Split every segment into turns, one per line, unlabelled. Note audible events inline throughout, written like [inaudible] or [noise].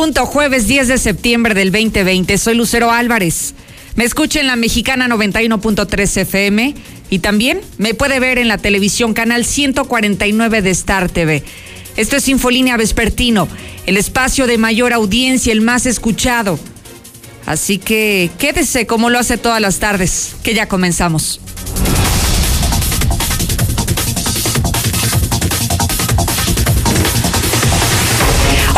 jueves 10 de septiembre del 2020. Soy Lucero Álvarez. Me escucha en la mexicana 91.3 FM y también me puede ver en la televisión canal 149 de Star TV. Esto es Infolínea Vespertino, el espacio de mayor audiencia, el más escuchado. Así que quédese como lo hace todas las tardes, que ya comenzamos.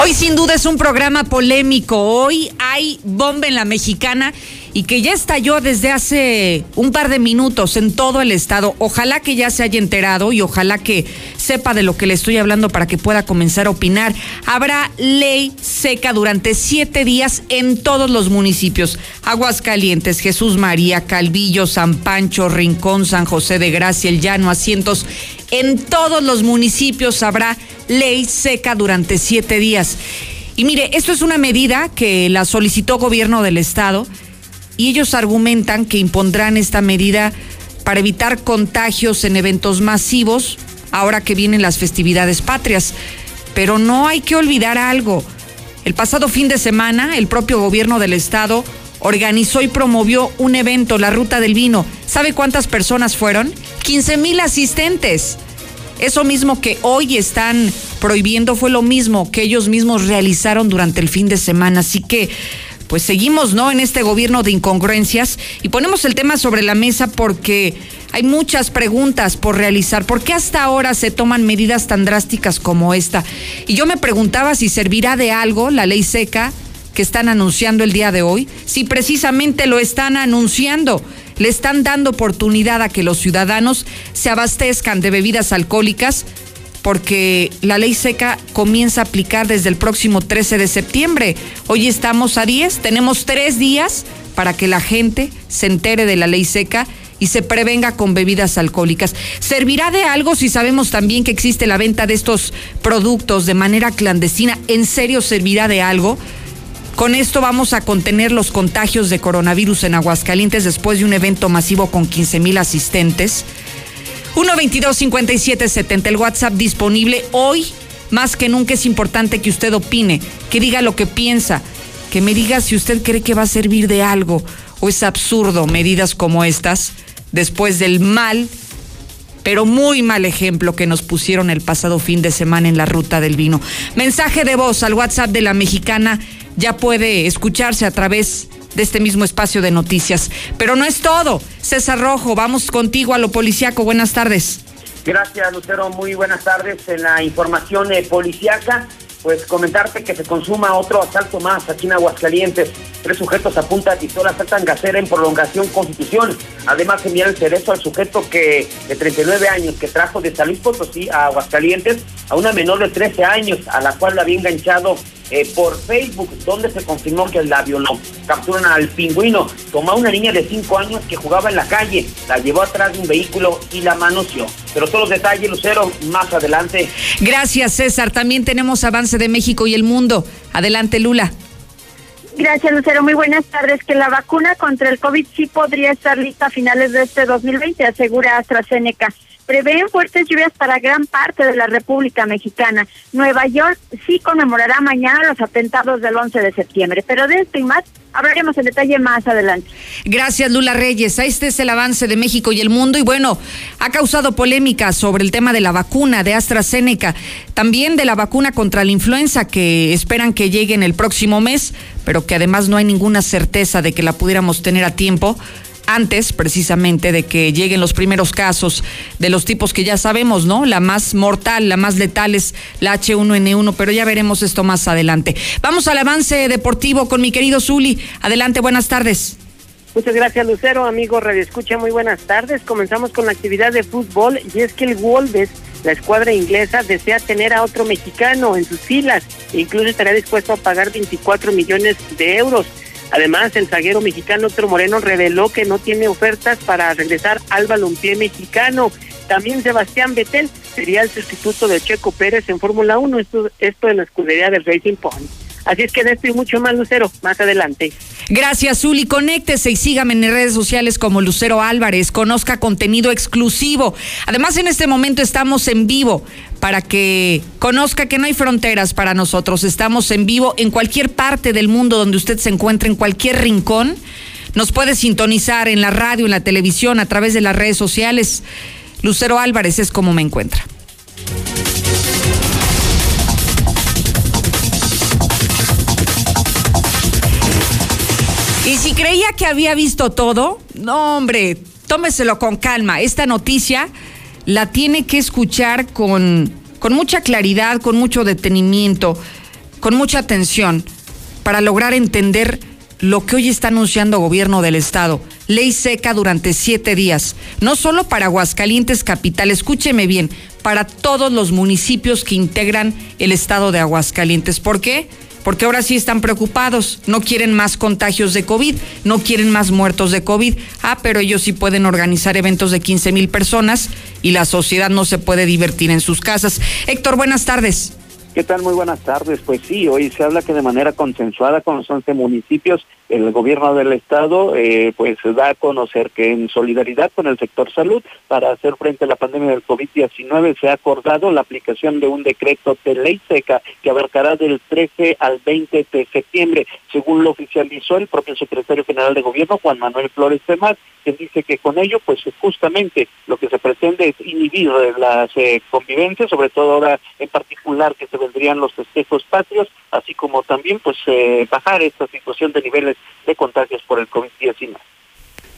Hoy sin duda es un programa polémico. Hoy hay bomba en la mexicana y que ya estalló desde hace un par de minutos en todo el estado. Ojalá que ya se haya enterado y ojalá que sepa de lo que le estoy hablando para que pueda comenzar a opinar. Habrá ley seca durante siete días en todos los municipios. Aguascalientes, Jesús María, Calvillo, San Pancho, Rincón, San José de Gracia, El Llano, Asientos. En todos los municipios habrá ley seca durante siete días. Y mire, esto es una medida que la solicitó gobierno del estado y ellos argumentan que impondrán esta medida para evitar contagios en eventos masivos ahora que vienen las festividades patrias. Pero no hay que olvidar algo. El pasado fin de semana, el propio gobierno del estado organizó y promovió un evento, la Ruta del Vino. ¿Sabe cuántas personas fueron? 15 mil asistentes. Eso mismo que hoy están prohibiendo fue lo mismo que ellos mismos realizaron durante el fin de semana. Así que, pues seguimos, ¿no? En este gobierno de incongruencias y ponemos el tema sobre la mesa porque hay muchas preguntas por realizar. ¿Por qué hasta ahora se toman medidas tan drásticas como esta? Y yo me preguntaba si servirá de algo la ley seca que están anunciando el día de hoy, si precisamente lo están anunciando le están dando oportunidad a que los ciudadanos se abastezcan de bebidas alcohólicas porque la ley seca comienza a aplicar desde el próximo 13 de septiembre. Hoy estamos a 10, tenemos tres días para que la gente se entere de la ley seca y se prevenga con bebidas alcohólicas. ¿Servirá de algo si sabemos también que existe la venta de estos productos de manera clandestina? ¿En serio servirá de algo? Con esto vamos a contener los contagios de coronavirus en Aguascalientes después de un evento masivo con 15 mil asistentes. 122-5770, el WhatsApp disponible hoy. Más que nunca es importante que usted opine, que diga lo que piensa, que me diga si usted cree que va a servir de algo o es absurdo medidas como estas después del mal, pero muy mal ejemplo que nos pusieron el pasado fin de semana en la ruta del vino. Mensaje de voz al WhatsApp de la mexicana ya puede escucharse a través de este mismo espacio de noticias. Pero no es todo. César Rojo, vamos contigo a lo policiaco. Buenas tardes.
Gracias, Lucero. Muy buenas tardes. En la información eh, policiaca, pues comentarte que se consuma otro asalto más aquí en Aguascalientes. Tres sujetos a punta de pistola saltan gasera en prolongación Constitución. Además, envían el cerezo al sujeto que de 39 años que trajo de San Luis Potosí a Aguascalientes a una menor de 13 años, a la cual la había enganchado eh, por Facebook, donde se confirmó que la violó. Capturan al pingüino, tomó a una niña de 5 años que jugaba en la calle, la llevó atrás de un vehículo y la manoseó. Pero todos los detalles, Lucero, más adelante.
Gracias, César. También tenemos avance de México y el mundo. Adelante, Lula.
Gracias, Lucero. Muy buenas tardes. Que la vacuna contra el COVID sí podría estar lista a finales de este 2020, asegura AstraZeneca prevén fuertes lluvias para gran parte de la República Mexicana. Nueva York sí conmemorará mañana los atentados del 11 de septiembre, pero de esto y más hablaremos en detalle más adelante.
Gracias, Lula Reyes. Este es el avance de México y el mundo. Y bueno, ha causado polémica sobre el tema de la vacuna de AstraZeneca, también de la vacuna contra la influenza que esperan que llegue en el próximo mes, pero que además no hay ninguna certeza de que la pudiéramos tener a tiempo antes precisamente de que lleguen los primeros casos de los tipos que ya sabemos, ¿no? La más mortal, la más letal es la H1N1, pero ya veremos esto más adelante. Vamos al avance deportivo con mi querido Zuli. Adelante, buenas tardes.
Muchas gracias, Lucero. Amigo Radio Escucha, muy buenas tardes. Comenzamos con la actividad de fútbol y es que el Wolves, la escuadra inglesa, desea tener a otro mexicano en sus filas e incluso estará dispuesto a pagar 24 millones de euros. Además, el zaguero mexicano Otro Moreno reveló que no tiene ofertas para regresar al balompié mexicano. También Sebastián Betel sería el sustituto de Checo Pérez en Fórmula 1, esto, esto en la escudería del Racing Point. Así es que de esto y mucho más, Lucero, más adelante.
Gracias, Zuli. Conéctese y sígame en redes sociales como Lucero Álvarez. Conozca contenido exclusivo. Además, en este momento estamos en vivo para que conozca que no hay fronteras para nosotros. Estamos en vivo en cualquier parte del mundo donde usted se encuentre, en cualquier rincón. Nos puede sintonizar en la radio, en la televisión, a través de las redes sociales. Lucero Álvarez es como me encuentra. Creía que había visto todo, no, hombre, tómeselo con calma. Esta noticia la tiene que escuchar con, con mucha claridad, con mucho detenimiento, con mucha atención, para lograr entender lo que hoy está anunciando gobierno del estado. Ley seca durante siete días, no solo para Aguascalientes Capital, escúcheme bien, para todos los municipios que integran el estado de Aguascalientes. ¿Por qué? Porque ahora sí están preocupados, no quieren más contagios de COVID, no quieren más muertos de COVID. Ah, pero ellos sí pueden organizar eventos de 15 mil personas y la sociedad no se puede divertir en sus casas. Héctor, buenas tardes.
¿Qué tal? Muy buenas tardes. Pues sí, hoy se habla que de manera consensuada con los 11 municipios, el gobierno del estado eh, pues da a conocer que en solidaridad con el sector salud para hacer frente a la pandemia del COVID-19 se ha acordado la aplicación de un decreto de ley seca que abarcará del 13 al 20 de septiembre, según lo oficializó el propio secretario general de gobierno Juan Manuel Flores Temás, que dice que con ello pues justamente lo que se pretende es inhibir las eh, convivencias, sobre todo ahora en particular que se vendrían los festejos patrios, así como también pues eh, bajar esta situación de niveles de contagios por el COVID-19.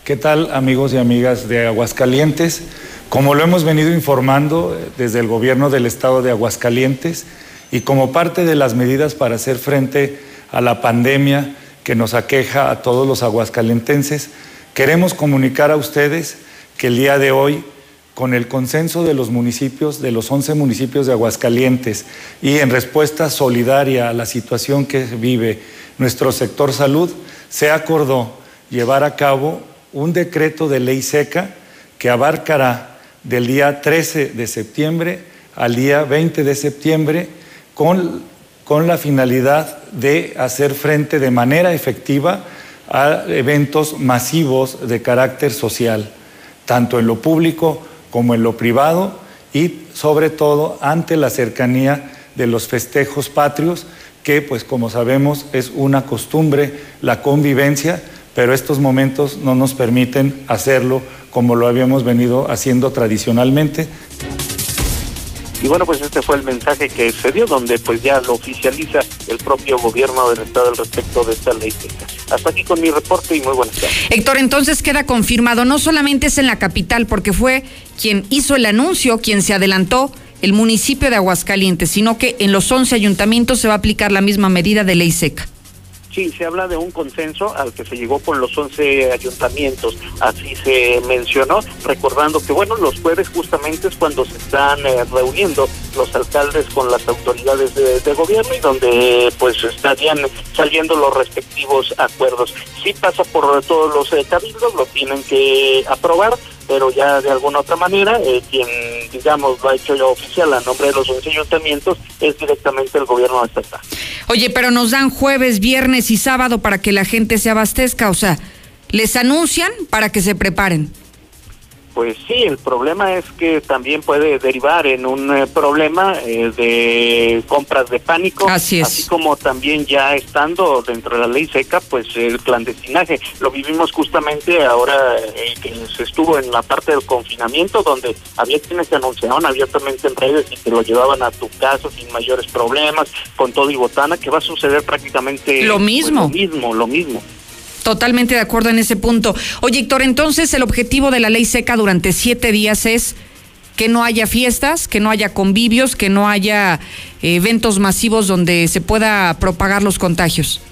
¿Qué tal amigos y amigas de Aguascalientes? Como lo hemos venido informando eh, desde el gobierno del estado de Aguascalientes y como parte de las medidas para hacer frente a la pandemia que nos aqueja a todos los aguascalentenses, queremos comunicar a ustedes que el día de hoy con el consenso de los municipios, de los 11 municipios de Aguascalientes, y en respuesta solidaria a la situación que vive nuestro sector salud, se acordó llevar a cabo un decreto de ley seca que abarcará del día 13 de septiembre al día 20 de septiembre con, con la finalidad de hacer frente de manera efectiva a eventos masivos de carácter social, tanto en lo público como en lo privado y sobre todo ante la cercanía de los festejos patrios, que pues como sabemos es una costumbre la convivencia, pero estos momentos no nos permiten hacerlo como lo habíamos venido haciendo tradicionalmente.
Y bueno, pues este fue el mensaje que se dio, donde pues ya lo oficializa el propio gobierno del Estado al respecto de esta ley. Hasta aquí con mi reporte y muy buenas tardes.
Héctor, entonces queda confirmado, no solamente es en la capital, porque fue quien hizo el anuncio, quien se adelantó, el municipio de Aguascalientes, sino que en los 11 ayuntamientos se va a aplicar la misma medida de ley seca.
Sí, se habla de un consenso al que se llegó con los 11 ayuntamientos, así se mencionó, recordando que, bueno, los jueves justamente es cuando se están eh, reuniendo los alcaldes con las autoridades de, gobierno y donde pues estarían saliendo los respectivos acuerdos. Sí pasa por todos los eh, cabildos, lo tienen que aprobar, pero ya de alguna otra manera, eh, quien, digamos, lo ha hecho ya oficial a nombre de los 11 ayuntamientos es directamente el gobierno estatal.
Oye, pero nos dan jueves, viernes y sábado para que la gente se abastezca, o sea, les anuncian para que se preparen.
Pues sí, el problema es que también puede derivar en un eh, problema eh, de compras de pánico,
así, es.
así como también ya estando dentro de la ley seca, pues el clandestinaje. Lo vivimos justamente ahora eh, que se estuvo en la parte del confinamiento, donde había quienes se anunciaban abiertamente en redes y te lo llevaban a tu casa sin mayores problemas, con todo y botana, que va a suceder prácticamente
lo mismo,
pues, lo mismo, lo mismo.
Totalmente de acuerdo en ese punto. Oye, Héctor, entonces el objetivo de la ley seca durante siete días es que no haya fiestas, que no haya convivios, que no haya eh, eventos masivos donde se pueda propagar los contagios.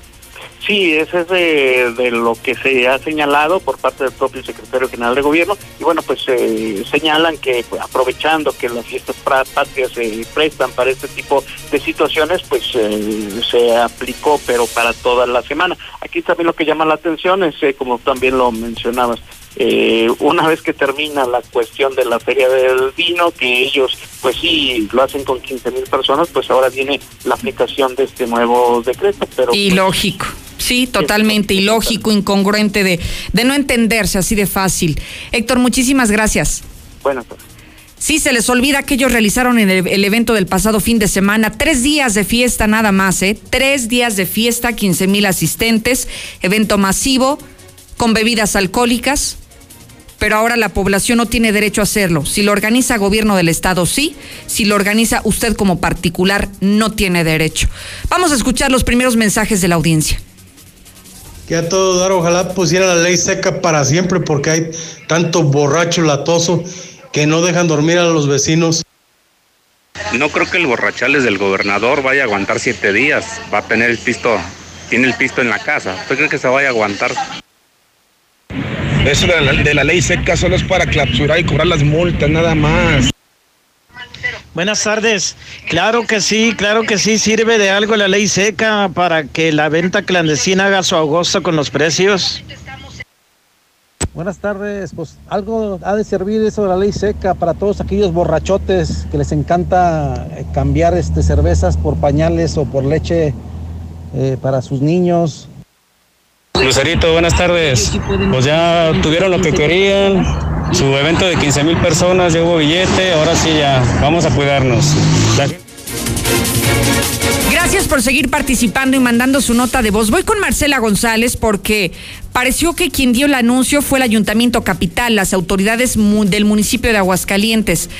Sí, ese es de, lo que se ha señalado por parte del propio secretario general de gobierno y bueno, pues eh, señalan que pues, aprovechando que las fiestas patrias se prestan para este tipo de situaciones, pues eh, se aplicó, pero para toda la semana. Aquí también lo que llama la atención es, eh, como también lo mencionabas, eh, una vez que termina la cuestión de la feria del vino, que ellos pues sí lo hacen con 15 mil personas, pues ahora viene la aplicación de este nuevo decreto. Pero,
y
pues,
lógico. Sí, totalmente ilógico, incongruente de, de no entenderse así de fácil. Héctor, muchísimas gracias.
Buenas tardes.
Sí, se les olvida que ellos realizaron en el, el, evento del pasado fin de semana. Tres días de fiesta nada más, ¿eh? Tres días de fiesta, 15 mil asistentes, evento masivo, con bebidas alcohólicas, pero ahora la población no tiene derecho a hacerlo. Si lo organiza gobierno del estado, sí. Si lo organiza usted como particular, no tiene derecho. Vamos a escuchar los primeros mensajes de la audiencia.
Que a todo dar, ojalá pusiera la ley seca para siempre porque hay tanto borracho latoso que no dejan dormir a los vecinos.
No creo que el borrachales del gobernador vaya a aguantar siete días. Va a tener el pisto, tiene el pisto en la casa. ¿Usted cree que se vaya a aguantar?
Eso de la, de la ley seca solo es para clausurar y cobrar las multas, nada más.
Buenas tardes. Claro que sí, claro que sí, sirve de algo la ley seca para que la venta clandestina haga su agosto con los precios.
Buenas tardes, pues algo ha de servir eso de la ley seca para todos aquellos borrachotes que les encanta cambiar este cervezas por pañales o por leche eh, para sus niños.
Lucerito, buenas tardes. Pues ya tuvieron lo que querían, su evento de 15 mil personas, llevo billete, ahora sí ya, vamos a cuidarnos.
Gracias por seguir participando y mandando su nota de voz. Voy con Marcela González porque pareció que quien dio el anuncio fue el Ayuntamiento Capital, las autoridades del municipio de Aguascalientes.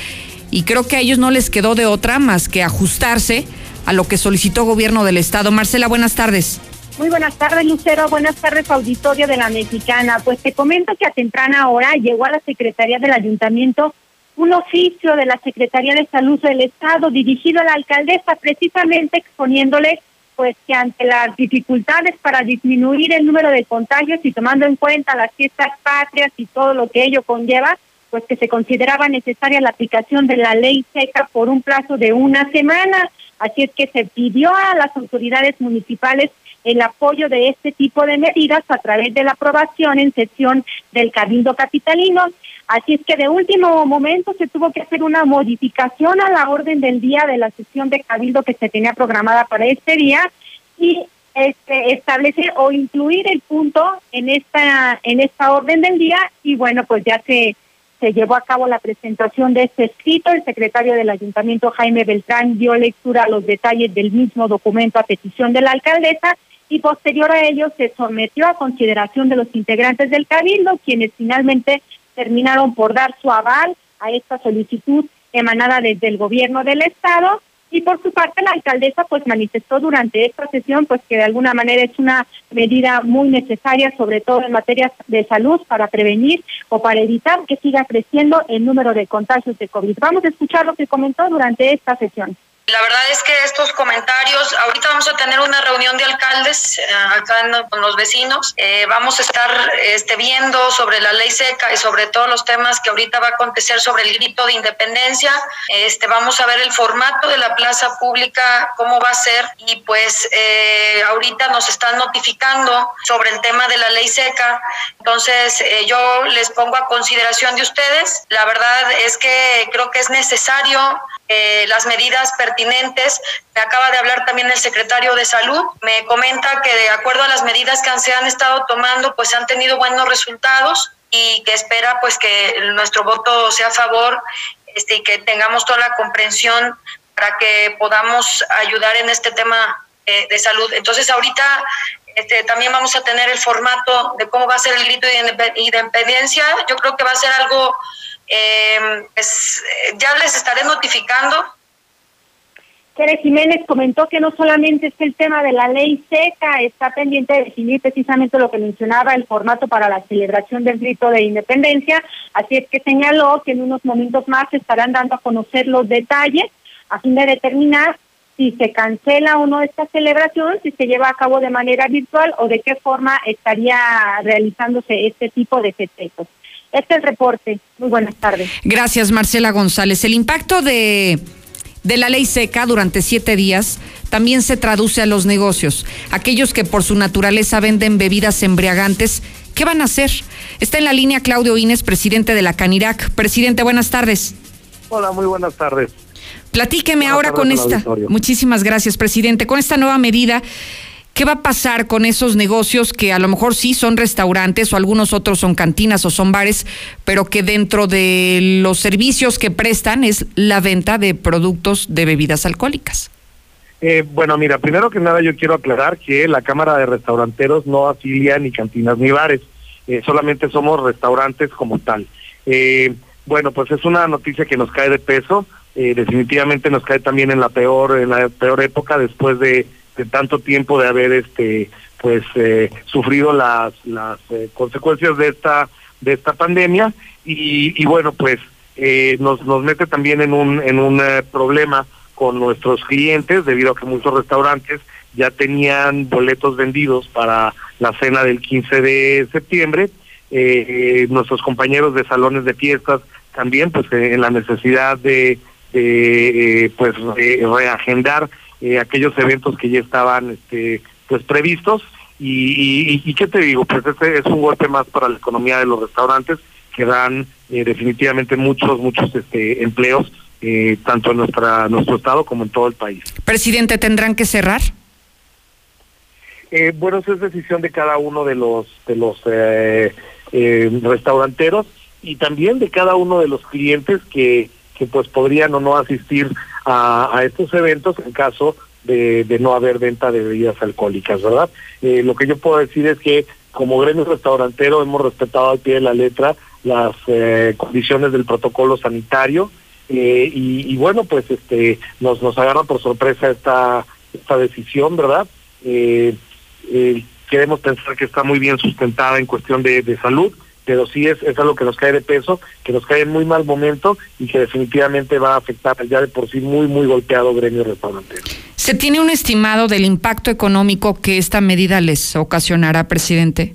Y creo que a ellos no les quedó de otra más que ajustarse a lo que solicitó gobierno del Estado. Marcela, buenas tardes.
Muy buenas tardes, Lucero. Buenas tardes, auditorio de la Mexicana. Pues te comento que a temprana hora llegó a la Secretaría del Ayuntamiento un oficio de la Secretaría de Salud del Estado dirigido a la alcaldesa, precisamente exponiéndole pues que ante las dificultades para disminuir el número de contagios y tomando en cuenta las fiestas patrias y todo lo que ello conlleva, pues que se consideraba necesaria la aplicación de la ley seca por un plazo de una semana. Así es que se pidió a las autoridades municipales el apoyo de este tipo de medidas a través de la aprobación en sesión del Cabildo Capitalino. Así es que de último momento se tuvo que hacer una modificación a la orden del día de la sesión de Cabildo que se tenía programada para este día y este, establecer o incluir el punto en esta en esta orden del día y bueno pues ya se se llevó a cabo la presentación de este escrito. El secretario del ayuntamiento, Jaime Beltrán, dio lectura a los detalles del mismo documento a petición de la alcaldesa y posterior a ello se sometió a consideración de los integrantes del cabildo, quienes finalmente terminaron por dar su aval a esta solicitud emanada desde el gobierno del estado y por su parte la alcaldesa pues manifestó durante esta sesión pues que de alguna manera es una medida muy necesaria sobre todo en materia de salud para prevenir o para evitar que siga creciendo el número de contagios de COVID. Vamos a escuchar lo que comentó durante esta sesión.
La verdad es que estos comentarios, ahorita vamos a tener una reunión de alcaldes eh, acá con los vecinos, eh, vamos a estar este, viendo sobre la ley seca y sobre todos los temas que ahorita va a acontecer sobre el grito de independencia, este, vamos a ver el formato de la plaza pública, cómo va a ser y pues eh, ahorita nos están notificando sobre el tema de la ley seca, entonces eh, yo les pongo a consideración de ustedes, la verdad es que creo que es necesario eh, las medidas pertinentes. Me acaba de hablar también el secretario de Salud. Me comenta que de acuerdo a las medidas que se han estado tomando, pues han tenido buenos resultados y que espera pues que nuestro voto sea a favor este, y que tengamos toda la comprensión para que podamos ayudar en este tema eh, de salud. Entonces ahorita este, también vamos a tener el formato de cómo va a ser el grito de independencia. Yo creo que va a ser algo eh, pues, ya les estaré notificando.
Tere Jiménez comentó que no solamente es el tema de la ley seca, está pendiente de definir precisamente lo que mencionaba, el formato para la celebración del grito de independencia, así es que señaló que en unos momentos más estarán dando a conocer los detalles a fin de determinar si se cancela o no esta celebración, si se lleva a cabo de manera virtual o de qué forma estaría realizándose este tipo de festejos. Este es el reporte. Muy buenas tardes.
Gracias, Marcela González. El impacto de de la ley seca durante siete días también se traduce a los negocios. Aquellos que por su naturaleza venden bebidas embriagantes, ¿qué van a hacer? Está en la línea Claudio Inés, presidente de la Canirac. Presidente, buenas tardes.
Hola, muy buenas tardes.
Platíqueme ahora con esta. Muchísimas gracias, presidente. Con esta nueva medida, ¿qué va a pasar con esos negocios que a lo mejor sí son restaurantes o algunos otros son cantinas o son bares, pero que dentro de los servicios que prestan es la venta de productos de bebidas alcohólicas?
Eh, bueno, mira, primero que nada yo quiero aclarar que la Cámara de Restauranteros no afilia ni cantinas ni bares, eh, solamente somos restaurantes como tal. Eh, bueno, pues es una noticia que nos cae de peso, eh, definitivamente nos cae también en la peor, en la peor época después de, tanto tiempo de haber este pues eh, sufrido las las eh, consecuencias de esta de esta pandemia. Y, y bueno pues nos nos mete también en un en un problema con nuestros clientes debido a que muchos restaurantes ya tenían boletos vendidos para la cena del 15 de septiembre. Eh, nuestros compañeros de salones de fiestas también pues en la necesidad de eh, pues reagendar eh, aquellos eventos que ya estaban este pues previstos. Y, y, qué te digo pues este es un golpe más para la economía de los restaurantes que dan eh, definitivamente muchos muchos este empleos tanto en nuestra nuestro estado como en todo el país.
Presidente tendrán que cerrar
bueno eso es decisión de cada uno de los de los restauranteros y también de cada uno de los clientes que que pues podrían o no asistir a, estos eventos en caso de, no haber venta de bebidas alcohólicas, ¿verdad? Eh, lo que yo puedo decir es que como gremio restaurantero hemos respetado al pie de la letra las eh, condiciones del protocolo sanitario eh, y, bueno, pues este nos, nos agarra por sorpresa esta, esta decisión, ¿verdad? queremos pensar que está muy bien sustentada en cuestión de, de salud pero sí es, es algo que nos cae de peso, que nos cae en muy mal momento y que definitivamente va a afectar ya de por sí muy, muy golpeado gremio restaurantero.
¿Se tiene un estimado del impacto económico que esta medida les ocasionará, presidente?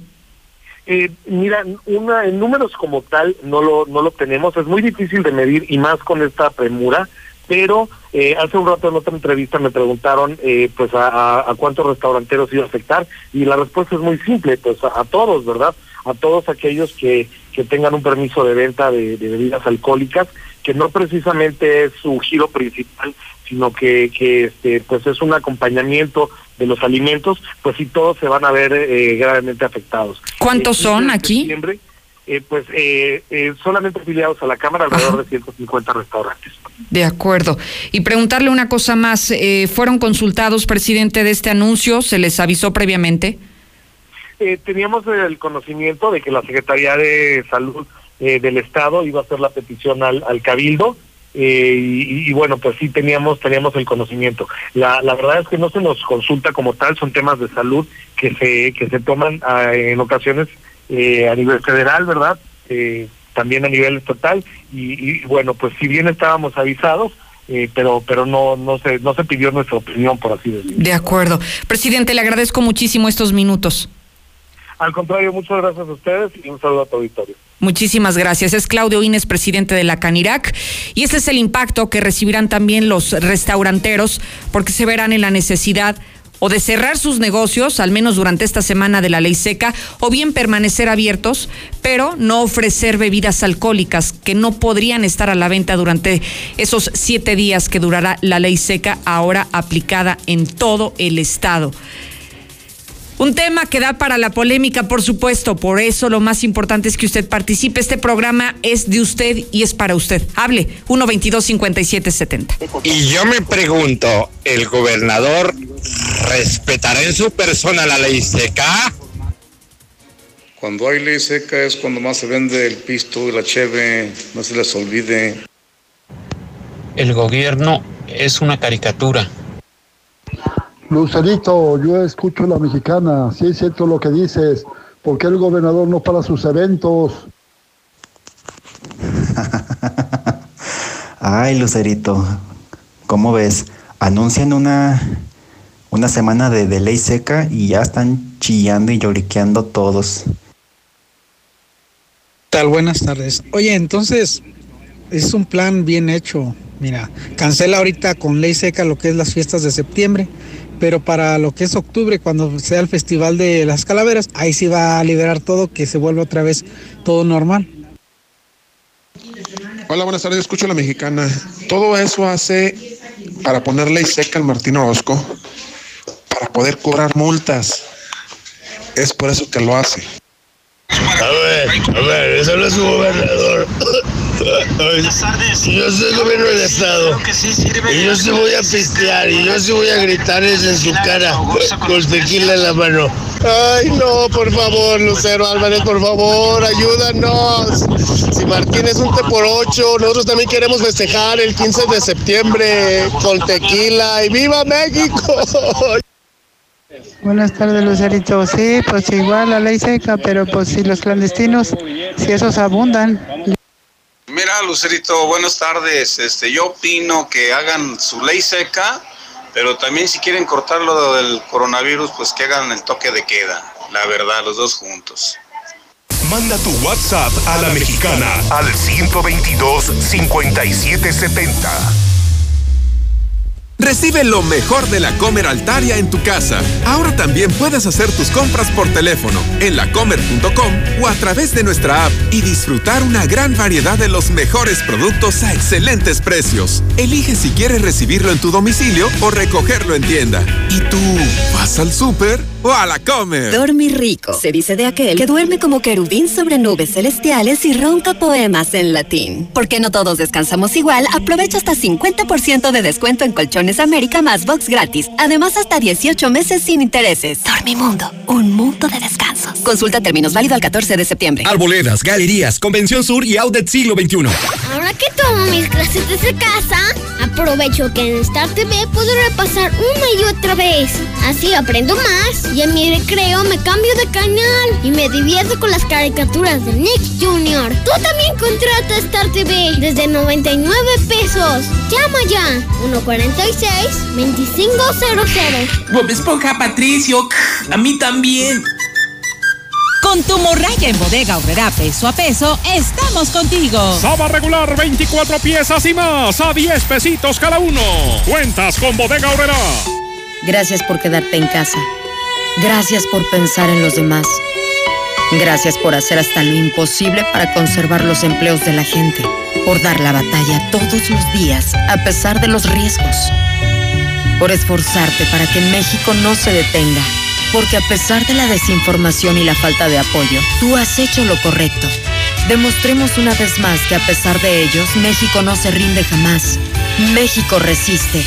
Eh, mira, una, en números como tal no lo, no lo tenemos, es muy difícil de medir y más con esta premura, pero eh, hace un rato en otra entrevista me preguntaron eh, pues a, a, cuántos restauranteros iba a afectar y la respuesta es muy simple, pues a todos, ¿verdad? A todos aquellos que, que tengan un permiso de venta de, bebidas alcohólicas, que no precisamente es su giro principal, sino que, que este, pues es un acompañamiento de los alimentos, pues sí todos se van a ver eh, gravemente afectados.
¿Cuántos son aquí?
Eh, pues eh, eh, solamente afiliados a la Cámara, alrededor de 150 restaurantes.
De acuerdo. Y preguntarle una cosa más, ¿fueron consultados, presidente, de este anuncio? ¿Se les avisó previamente?
Eh, teníamos el conocimiento de que la Secretaría de Salud eh, del Estado iba a hacer la petición al, al Cabildo. Eh, y, bueno, pues sí teníamos teníamos el conocimiento. La, la verdad es que no se nos consulta como tal, son temas de salud que se que se toman ah, en ocasiones a nivel federal, ¿verdad? también a nivel estatal y, bueno, pues si bien estábamos avisados, pero pero no no se no se pidió nuestra opinión por así decirlo.
De acuerdo, presidente, le agradezco muchísimo estos minutos.
Al contrario, muchas gracias a ustedes y un saludo a tu auditorio.
Muchísimas gracias. Es Claudio Inés, presidente de la Canirac. Y este es el impacto que recibirán también los restauranteros, porque se verán en la necesidad o de cerrar sus negocios, al menos durante esta semana de la ley seca, o bien permanecer abiertos, pero no ofrecer bebidas alcohólicas que no podrían estar a la venta durante esos siete días que durará la ley seca, ahora aplicada en todo el estado. Un tema que da para la polémica, por supuesto. Por eso lo más importante es que usted participe. Este programa es de usted y es para usted. Hable 122-5770.
Y yo me pregunto, ¿el gobernador respetará en su persona la ley seca?
Cuando hay ley seca es cuando más se vende el pisto y la cheve, no se les olvide.
El gobierno es una caricatura
Lucerito, yo escucho la mexicana, si es cierto lo que dices, ¿por qué el gobernador no para sus eventos? [laughs]
Ay, Lucerito, ¿cómo ves? Anuncian una, una semana de, de ley seca y ya están chillando y lloriqueando todos.
Tal, buenas tardes. Oye, entonces, es un plan bien hecho
Mira, cancela ahorita con ley seca lo que es las fiestas de septiembre, pero para lo que es octubre, cuando sea el festival de las calaveras, ahí sí va a liberar todo, que se vuelva otra vez todo normal.
Hola, buenas tardes, escucho a la mexicana. Todo eso hace para poner ley seca al Martín Orozco, para poder cobrar multas. Es por eso que lo hace.
A ver, a ver, eso no es su gobernador. Buenas tardes. Yo soy gobierno del estado. y yo sí voy a pistear y yo sí voy a gritar eso en su cara con tequila en la mano. Ay, no, por favor, Lucero Álvarez, por favor, ayúdanos. Si Martín es un té por ocho, nosotros también queremos festejar el 15 de septiembre con tequila y ¡Viva México!
Buenas tardes, Lucerito. Sí, pues igual la ley seca, pero pues si los clandestinos, si esos abundan.
Lucerito, buenas tardes. Este, yo opino que hagan su ley seca, pero también si quieren cortar lo del coronavirus, pues que hagan el toque de queda. La verdad, los dos juntos.
Manda tu WhatsApp a la mexicana al 122 5770.
Recibe lo mejor de la Comer Altaria en tu casa. Ahora también puedes hacer tus compras por teléfono, en lacomer.com o a través de nuestra app y disfrutar una gran variedad de los mejores productos a excelentes precios. Elige si quieres recibirlo en tu domicilio o recogerlo en tienda. ¿Y tú vas al súper o a la Comer?
Dormir rico. Se dice de aquel que duerme como querubín sobre nubes celestiales y ronca poemas en latín. Porque no todos descansamos igual, aprovecha hasta 50% de descuento en colchones América más box gratis. Además, hasta 18 meses sin intereses. Dormimundo, un mundo de descansos. Consulta términos válido al 14 de septiembre.
Arboledas, galerías, Convención Sur y Outlet Siglo XXI.
Ahora que tomo mis clases desde casa, aprovecho que en Star TV puedo repasar una y otra vez. Así aprendo más y en mi recreo me cambio de canal y me divierto con las caricaturas de Nick Jr. Tú también contrata Star TV desde 99 pesos. Llama ya 146 2500.
Bob Esponja, Patricio. A mí también.
Con tu morraya en bodega horrera peso a peso, estamos contigo.
Saba regular 24 piezas y más a 10 pesitos cada uno. Cuentas con bodega horrera.
Gracias por quedarte en casa. Gracias por pensar en los demás. Gracias por hacer hasta lo imposible para conservar los empleos de la gente. Por dar la batalla todos los días, a pesar de los riesgos. Por esforzarte para que México no se detenga. Porque a pesar de la desinformación y la falta de apoyo, tú has hecho lo correcto. Demostremos una vez más que a pesar de ellos, México no se rinde jamás. México resiste.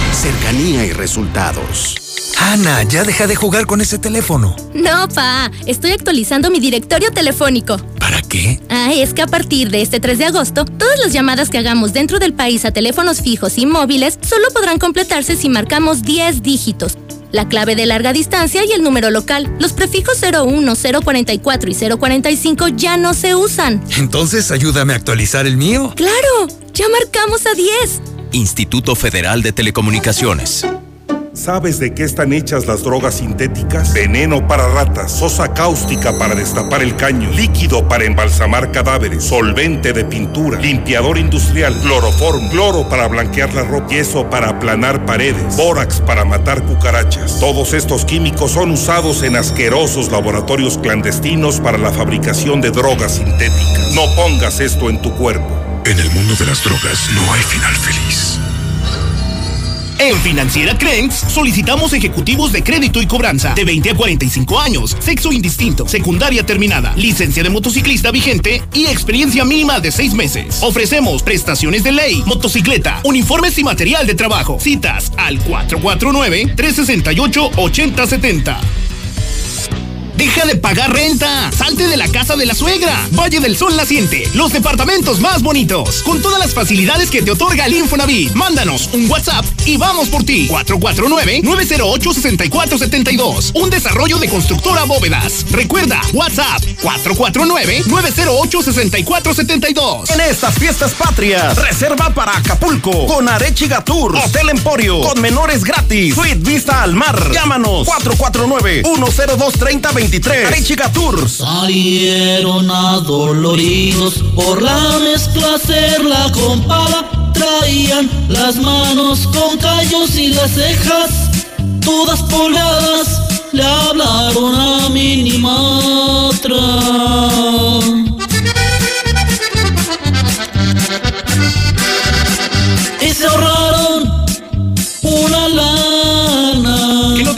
Cercanía y resultados.
Ana, ya deja de jugar con ese teléfono.
No, pa, estoy actualizando mi directorio telefónico.
¿Para qué?
Ah, es que a partir de este 3 de agosto, todas las llamadas que hagamos dentro del país a teléfonos fijos y móviles solo podrán completarse si marcamos 10 dígitos. La clave de larga distancia y el número local. Los prefijos 01, 044 y 045 ya no se usan.
Entonces, ayúdame a actualizar el mío.
¡Claro! Ya marcamos a 10.
Instituto Federal de Telecomunicaciones.
¿Sabes de qué están hechas las drogas sintéticas? Veneno para ratas, sosa cáustica para destapar el caño, líquido para embalsamar cadáveres, solvente de pintura, limpiador industrial, cloroform, cloro para blanquear la ropa, yeso para aplanar paredes, bórax para matar cucarachas. Todos estos químicos son usados en asquerosos laboratorios clandestinos para la fabricación de drogas sintéticas. No pongas esto en tu cuerpo. En el mundo de las drogas no hay final feliz.
En Financiera Crenx solicitamos ejecutivos de crédito y cobranza de 20 a 45 años, sexo indistinto, secundaria terminada, licencia de motociclista vigente y experiencia mínima de 6 meses. Ofrecemos prestaciones de ley, motocicleta, uniformes y material de trabajo. Citas al 449 368 8070. Deja de pagar renta. Salte de la casa de la suegra. Valle del Sol Naciente. Los departamentos más bonitos. Con todas las facilidades que te otorga el Infonavit. Mándanos un WhatsApp y vamos por ti. 449-908-6472. Un desarrollo de constructora bóvedas. Recuerda, WhatsApp 449-908-6472.
En estas fiestas patrias, reserva para Acapulco con Arechiga Tours, Hotel Emporio, con menores gratis, Suite Vista al Mar. Llámanos 449 102 3023 Arechiga Tours.
Salieron adoloridos por la mezcla hacerla con pala. Traían las manos con callos y las cejas todas pobladas. Le hablaron a Minimatra. Y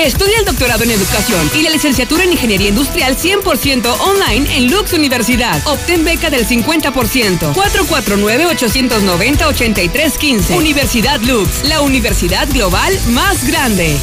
Estudia el doctorado en educación y la licenciatura en ingeniería industrial 100% online en Lux Universidad. Obtén beca del 50%. 449-890-8315. Universidad Lux, la universidad global más grande.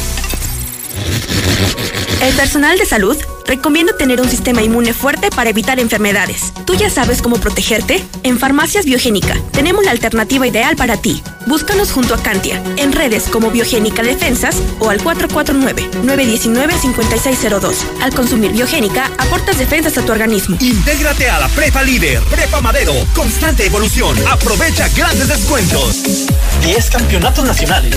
El personal de salud recomienda tener un sistema inmune fuerte para evitar enfermedades. ¿Tú ya sabes cómo protegerte? En Farmacias Biogénica tenemos la alternativa ideal para ti. Búscanos junto a Cantia, en redes como Biogénica Defensas o al 449-919-5602. Al consumir Biogénica, aportas defensas a tu organismo.
Intégrate a la Prepa Líder, Prepa Madero, constante evolución. Aprovecha grandes descuentos.
10 campeonatos nacionales.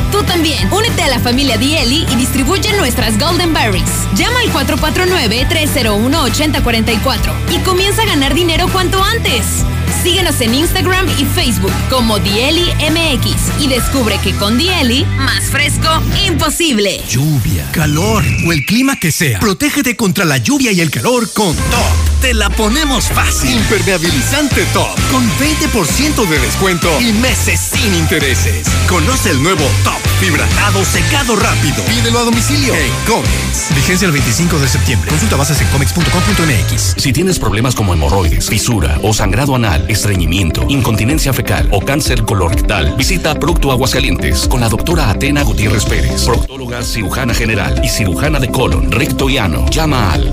Tú también, únete a la familia Dieli y distribuye nuestras Golden Berries. Llama al 449-301-8044 y comienza a ganar dinero cuanto antes. Síguenos en Instagram y Facebook como Dieli MX y descubre que con Dieli, más fresco, imposible.
Lluvia, calor o el clima que sea. Protégete contra la lluvia y el calor con Top. Te la ponemos fácil. Impermeabilizante Top con 20% de descuento y meses sin intereses. Conoce el nuevo Top Fibratado secado rápido. Pídelo a domicilio en Comex.
Vigencia el 25 de septiembre. Consulta bases en comex.com.mx.
Si tienes problemas como hemorroides, fisura o sangrado anal, estreñimiento, incontinencia fecal o cáncer colorectal, visita Procto Aguascalientes con la doctora Atena Gutiérrez Pérez, proctóloga cirujana general y cirujana de colon, recto y ano. Llama al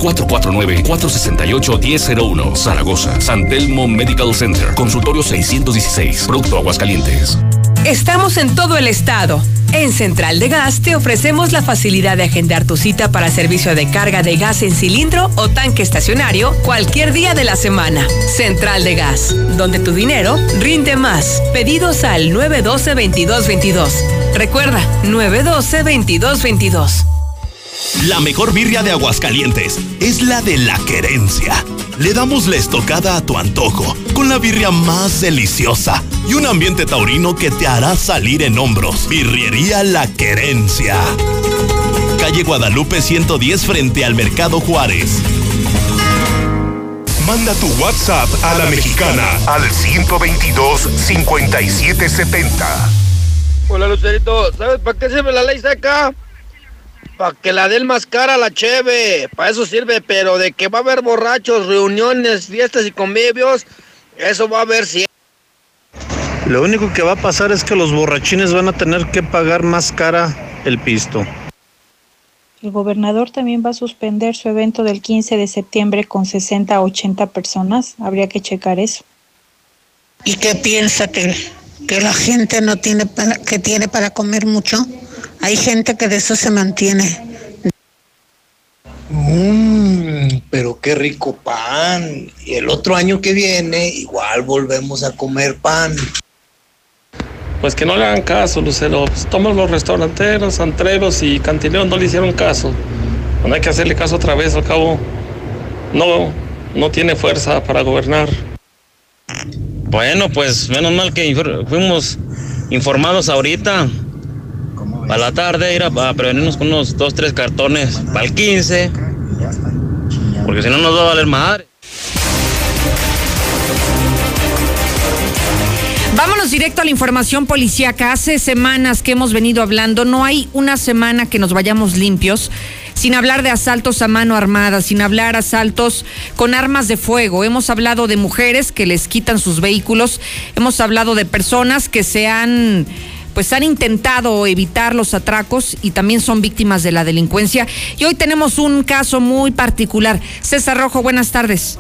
449-468-1001. Zaragoza, San Telmo Medical Center, consultorio 616, Procto Aguascalientes.
Estamos en todo el estado. En Central de Gas te ofrecemos la facilidad de agendar tu cita para servicio de carga de gas en cilindro o tanque estacionario cualquier día de la semana. Central de Gas, donde tu dinero rinde más. Pedidos al 912-2222. Recuerda, 912-2222.
La mejor birria de Aguascalientes es la de la querencia. Le damos la estocada a tu antojo con la birria más deliciosa y un ambiente taurino que te hará salir en hombros. Birriería La Querencia. Calle Guadalupe 110 frente al Mercado Juárez.
Manda tu WhatsApp a la mexicana al 122-5770.
Hola Lucerito, ¿sabes para qué sirve la ley seca?
Para que la den más cara la cheve, para eso sirve, pero de que va a haber borrachos, reuniones, fiestas y convivios, eso va a haber siempre.
Lo único que va a pasar es que los borrachines van a tener que pagar más cara el pisto.
El gobernador también va a suspender su evento del 15 de septiembre con 60 a 80 personas. Habría que checar eso.
¿Y qué piensa que, que la gente no tiene para, que tiene para comer mucho? Hay gente que de eso se mantiene.
Mmm, pero qué rico pan. Y el otro año que viene igual volvemos a comer pan.
Pues que no le hagan caso, Lucero. Pues todos los restauranteros, antreros y cantineros no le hicieron caso. No hay que hacerle caso otra vez, al cabo no, no tiene fuerza para gobernar.
Bueno, pues menos mal que fuimos informados ahorita. Para la tarde ir a, a, prevenirnos con unos dos, tres cartones para el 15. Porque si no nos va a valer madre.
Vámonos directo a la información policíaca. Hace semanas que hemos venido hablando, no hay una semana que nos vayamos limpios sin hablar de asaltos a mano armada, sin hablar asaltos con armas de fuego. Hemos hablado de mujeres que les quitan sus vehículos, hemos hablado de personas que se han pues han intentado evitar los atracos y también son víctimas de la delincuencia. Y hoy tenemos un caso muy particular. César Rojo, buenas tardes.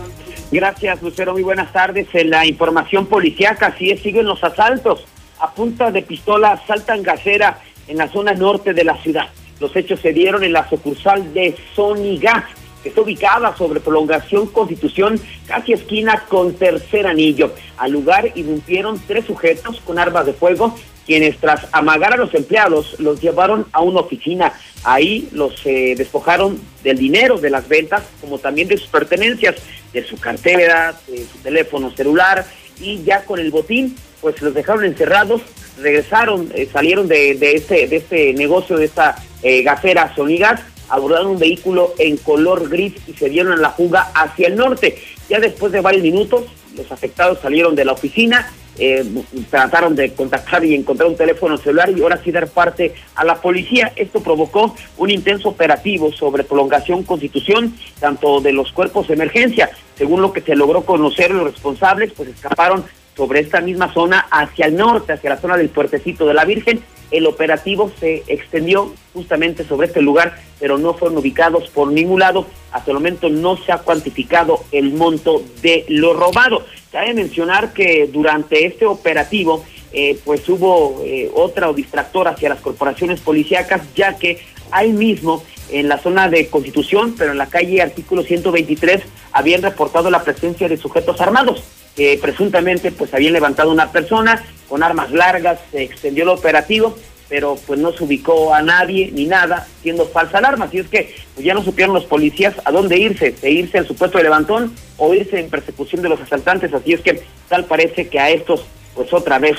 Gracias, Lucero. Muy buenas tardes. La información policíaca, así es, siguen los asaltos. A punta de pistola asaltan gasera en la zona norte de la ciudad. Los hechos se dieron en la sucursal de Sonigas, que está ubicada sobre prolongación Constitución, casi esquina con tercer anillo. Al lugar irrumpieron tres sujetos con armas de fuego, quienes tras amagar a los empleados los llevaron a una oficina. Ahí los eh, despojaron del dinero de las ventas, como también de sus pertenencias, de su cartera, de su teléfono celular, y ya con el botín, pues los dejaron encerrados, regresaron, eh, salieron de, de, este, de este negocio, de esta eh, gafera Sonigas, abordaron un vehículo en color gris y se dieron a la fuga hacia el norte. Ya después de varios minutos, los afectados salieron de la oficina, eh, trataron de contactar y encontrar un teléfono celular y ahora sí dar parte a la policía. Esto provocó un intenso operativo sobre prolongación constitución, tanto de los cuerpos de emergencia. Según lo que se logró conocer, los responsables pues escaparon sobre esta misma zona hacia el norte, hacia la zona del puertecito de la Virgen. El operativo se extendió justamente sobre este lugar, pero no fueron ubicados por ningún lado. Hasta el momento no se ha cuantificado el monto de lo robado. Cabe mencionar que durante este operativo, eh, pues hubo eh, otra o distractor hacia las corporaciones policíacas, ya que ahí mismo, en la zona de Constitución, pero en la calle artículo 123, habían reportado la presencia de sujetos armados que presuntamente pues habían levantado una persona con armas largas, se extendió el operativo, pero pues no se ubicó a nadie ni nada, siendo falsa alarma. Así es que pues, ya no supieron los policías a dónde irse, de irse al supuesto de levantón o irse en persecución de los asaltantes. Así es que tal parece que a estos pues otra vez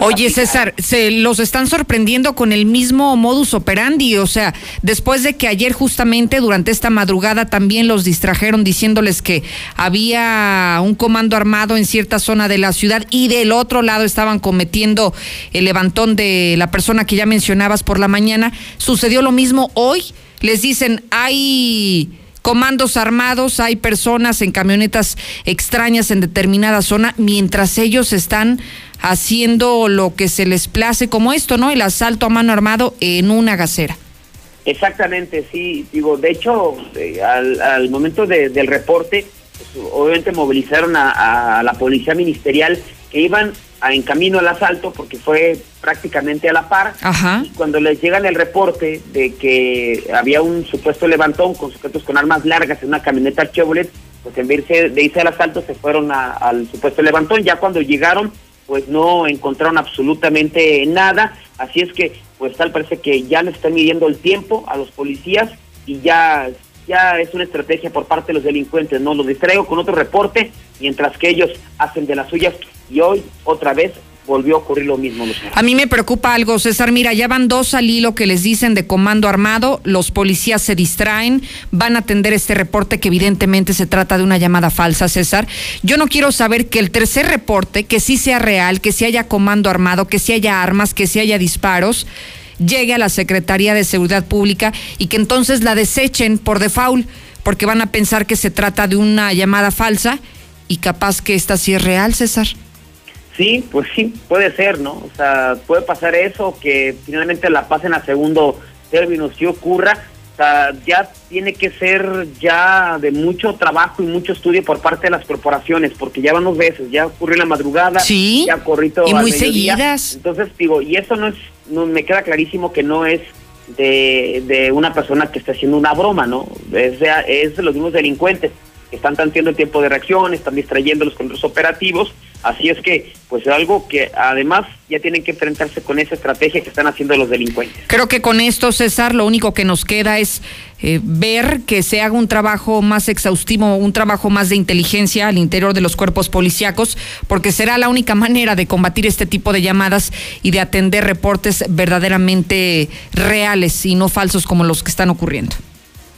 Oye, César, se los están sorprendiendo con el mismo modus operandi, o sea, después de que ayer justamente durante esta madrugada también los distrajeron diciéndoles que había un comando armado en cierta zona de la ciudad y del otro lado estaban cometiendo el levantón de la persona que ya mencionabas por la mañana, sucedió lo mismo hoy. Les dicen, hay comandos armados, hay personas en camionetas extrañas en determinada zona, mientras ellos están haciendo lo que se les place como esto, ¿no? El asalto a mano armado en una gasera.
Exactamente, sí. Digo, de hecho, eh, al, momento del reporte, pues, obviamente movilizaron a, la policía ministerial que iban en camino al asalto porque fue prácticamente a la par.
Ajá.
Y cuando les llegan el reporte de que había un supuesto levantón con sujetos con armas largas en una camioneta Chevrolet, pues en vez de irse al asalto se fueron al supuesto levantón. Ya cuando llegaron pues no encontraron absolutamente nada, así es que pues tal parece que ya le están midiendo el tiempo a los policías y ya ya es una estrategia por parte de los delincuentes, no los distraigo con otro reporte mientras que ellos hacen de las suyas y hoy otra vez volvió a ocurrir lo mismo.
A mí me preocupa algo, César. Mira, ya van dos al hilo que les dicen de comando armado, los policías se distraen, van a atender este reporte que evidentemente se trata de una llamada falsa, César. Yo no quiero saber que el tercer reporte, que sí sea real, que sí haya comando armado, que sí haya armas, que sí haya disparos, llegue a la Secretaría de Seguridad Pública y que entonces la desechen por default, porque van a pensar que se trata de una llamada falsa y capaz que esta sí es real, César.
Sí, pues sí, puede ser, ¿no? O sea, puede pasar eso, que finalmente la pasen a segundo término, si ocurra, sea, ya tiene que ser ya de mucho trabajo y mucho estudio por parte de las corporaciones, porque ya van dos veces, ya ocurrió en la madrugada,
sí,
ya corrido
y muy seguidas.
Entonces digo, y eso no es, no me queda clarísimo que no es de, de una persona que está haciendo una broma, ¿no? Es de, es de los mismos delincuentes están tanteando el tiempo de reacción, están distrayéndolos con los operativos, así es que pues es algo que además ya tienen que enfrentarse con esa estrategia que están haciendo los delincuentes.
Creo que con esto, César, lo único que nos queda es eh, ver que se haga un trabajo más exhaustivo, un trabajo más de inteligencia al interior de los cuerpos policíacos, porque será la única manera de combatir este tipo de llamadas y de atender reportes verdaderamente reales y no falsos como los que están ocurriendo.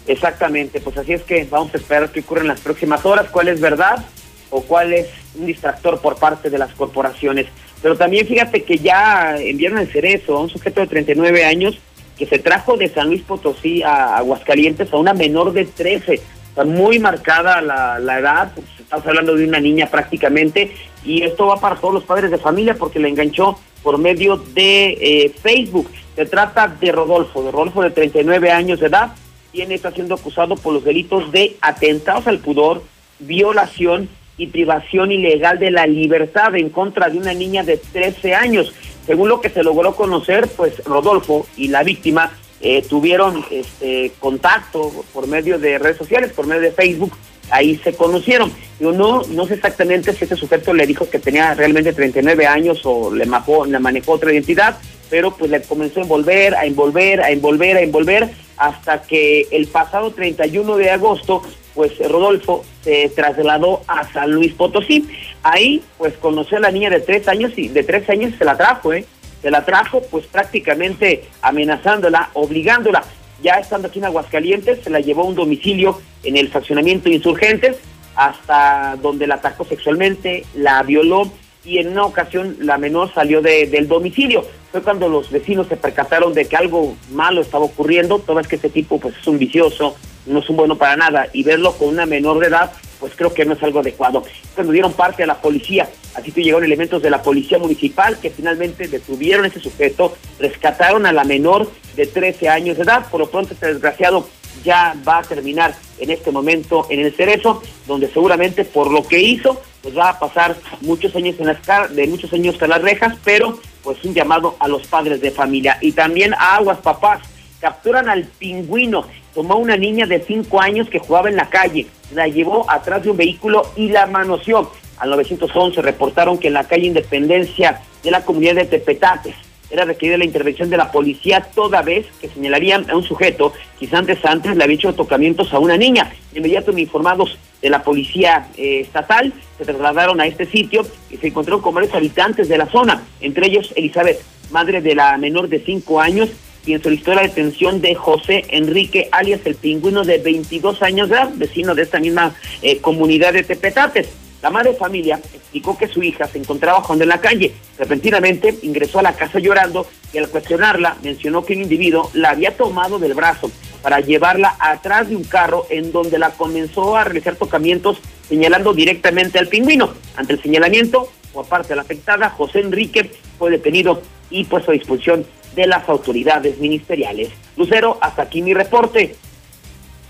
Exactamente, pues así es que vamos a esperar qué ocurre en las próximas horas, cuál es verdad o cuál es un distractor por parte de las corporaciones. Pero también fíjate que ya enviaron el cerezo a un sujeto de 39 años que se trajo de San Luis Potosí a Aguascalientes a una menor de 13. Está muy marcada la, la edad, pues estamos hablando de una niña prácticamente, y esto va para todos los padres de familia porque la enganchó por medio de eh, Facebook. Se trata de Rodolfo, de Rodolfo de 39 años de edad, quien está siendo acusado por los delitos de atentados al pudor, violación y privación ilegal de la libertad en contra de una niña de 13 años. Según lo que se logró conocer, pues Rodolfo y la víctima eh, tuvieron este contacto por medio de redes sociales, por medio de Facebook, ahí se conocieron. Yo no, no sé exactamente si ese sujeto le dijo que tenía realmente 39 años o le, le manejó otra identidad, pero pues le comenzó a envolver, a envolver, a envolver, a envolver, hasta que el pasado 31 de agosto, pues Rodolfo se trasladó a San Luis Potosí. Ahí, pues conoció a la niña de tres años y de tres años se la trajo, ¿eh? Se la trajo, pues prácticamente amenazándola, obligándola. Ya estando aquí en Aguascalientes, se la llevó a un domicilio en el fraccionamiento Insurgentes, hasta donde la atacó sexualmente, la violó y en una ocasión la menor salió de, del domicilio. Fue cuando los vecinos se percataron de que algo malo estaba ocurriendo, toda vez que este tipo pues es un vicioso, no es un bueno para nada, y verlo con una menor de edad, pues creo que no es algo adecuado. Cuando dieron parte a la policía, así que llegaron elementos de la policía municipal que finalmente detuvieron a ese sujeto, rescataron a la menor de 13 años de edad, por lo pronto este desgraciado ya va a terminar en este momento en el cerezo, donde seguramente por lo que hizo, pues va a pasar muchos años en las de muchos años en las rejas, pero pues un llamado a los padres de familia y también a aguas papás. Capturan al pingüino, tomó una niña de 5 años que jugaba en la calle, la llevó atrás de un vehículo y la manoseó. Al 911 reportaron que en la calle Independencia de la comunidad de Tepetates era requerida la intervención de la policía toda vez que señalarían a un sujeto, quizás antes antes le había hecho tocamientos a una niña. De inmediato informados de la policía eh, estatal, se trasladaron a este sitio y se encontraron con varios habitantes de la zona, entre ellos Elizabeth, madre de la menor de cinco años, quien solicitó la detención de José Enrique, alias el pingüino de 22 años de edad, vecino de esta misma eh, comunidad de Tepetates. La madre de familia explicó que su hija se encontraba jugando en la calle. Repentinamente ingresó a la casa llorando y al cuestionarla mencionó que un individuo la había tomado del brazo para llevarla atrás de un carro en donde la comenzó a realizar tocamientos señalando directamente al pingüino. Ante el señalamiento, por parte de la afectada, José Enrique fue detenido y puesto a disposición de las autoridades ministeriales. Lucero, hasta aquí mi reporte.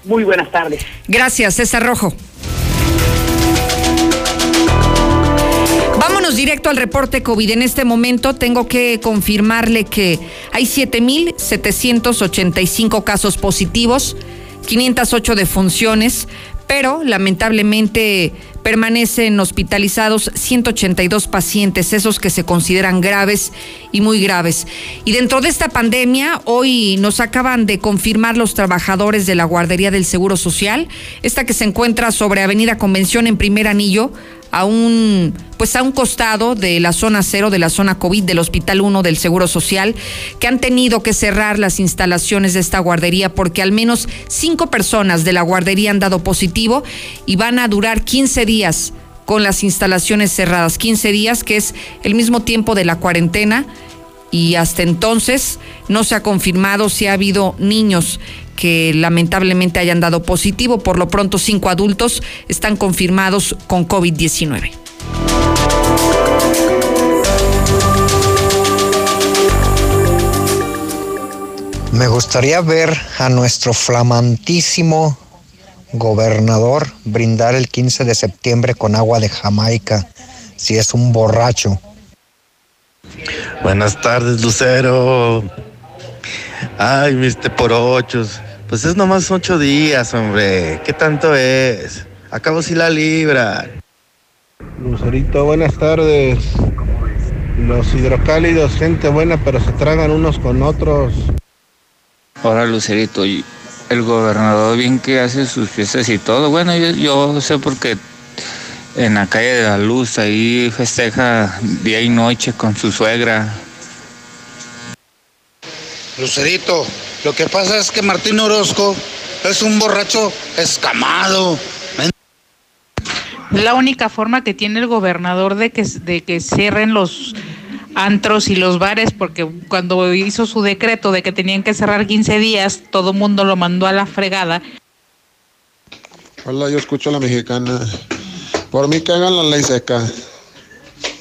Muy buenas tardes.
Gracias, César Rojo. Vámonos directo al reporte COVID. En este momento tengo que confirmarle que hay 7.785 casos positivos, 508 defunciones, pero lamentablemente permanecen hospitalizados 182 pacientes, esos que se consideran graves y muy graves. Y dentro de esta pandemia, hoy nos acaban de confirmar los trabajadores de la Guardería del Seguro Social, esta que se encuentra sobre Avenida Convención en primer anillo, a un pues a un costado de la zona cero de la zona COVID del Hospital 1 del Seguro Social, que han tenido que cerrar las instalaciones de esta guardería porque al menos cinco personas de la guardería han dado positivo y van a durar 15 días con las instalaciones cerradas, 15 días, que es el mismo tiempo de la cuarentena y hasta entonces no se ha confirmado si ha habido niños que lamentablemente hayan dado positivo. Por lo pronto, cinco adultos están confirmados con COVID-19.
Me gustaría ver a nuestro flamantísimo gobernador brindar el 15 de septiembre con agua de Jamaica, si es un borracho.
Buenas tardes, Lucero. Ay, mis por ochos. Pues es nomás ocho días, hombre. ¿Qué tanto es? Acabo si la libra.
Lucerito, buenas tardes. Los hidrocálidos, gente buena, pero se tragan unos con otros.
Hola, Lucerito. El gobernador bien que hace sus fiestas y todo. Bueno, yo, yo sé porque en la calle de la Luz, ahí festeja día y noche con su suegra.
Lucerito, lo que pasa es que Martín Orozco es un borracho escamado.
La única forma que tiene el gobernador de que, de que cierren los antros y los bares, porque cuando hizo su decreto de que tenían que cerrar 15 días, todo el mundo lo mandó a la fregada.
Hola, yo escucho a la mexicana. Por mí que hagan la ley seca.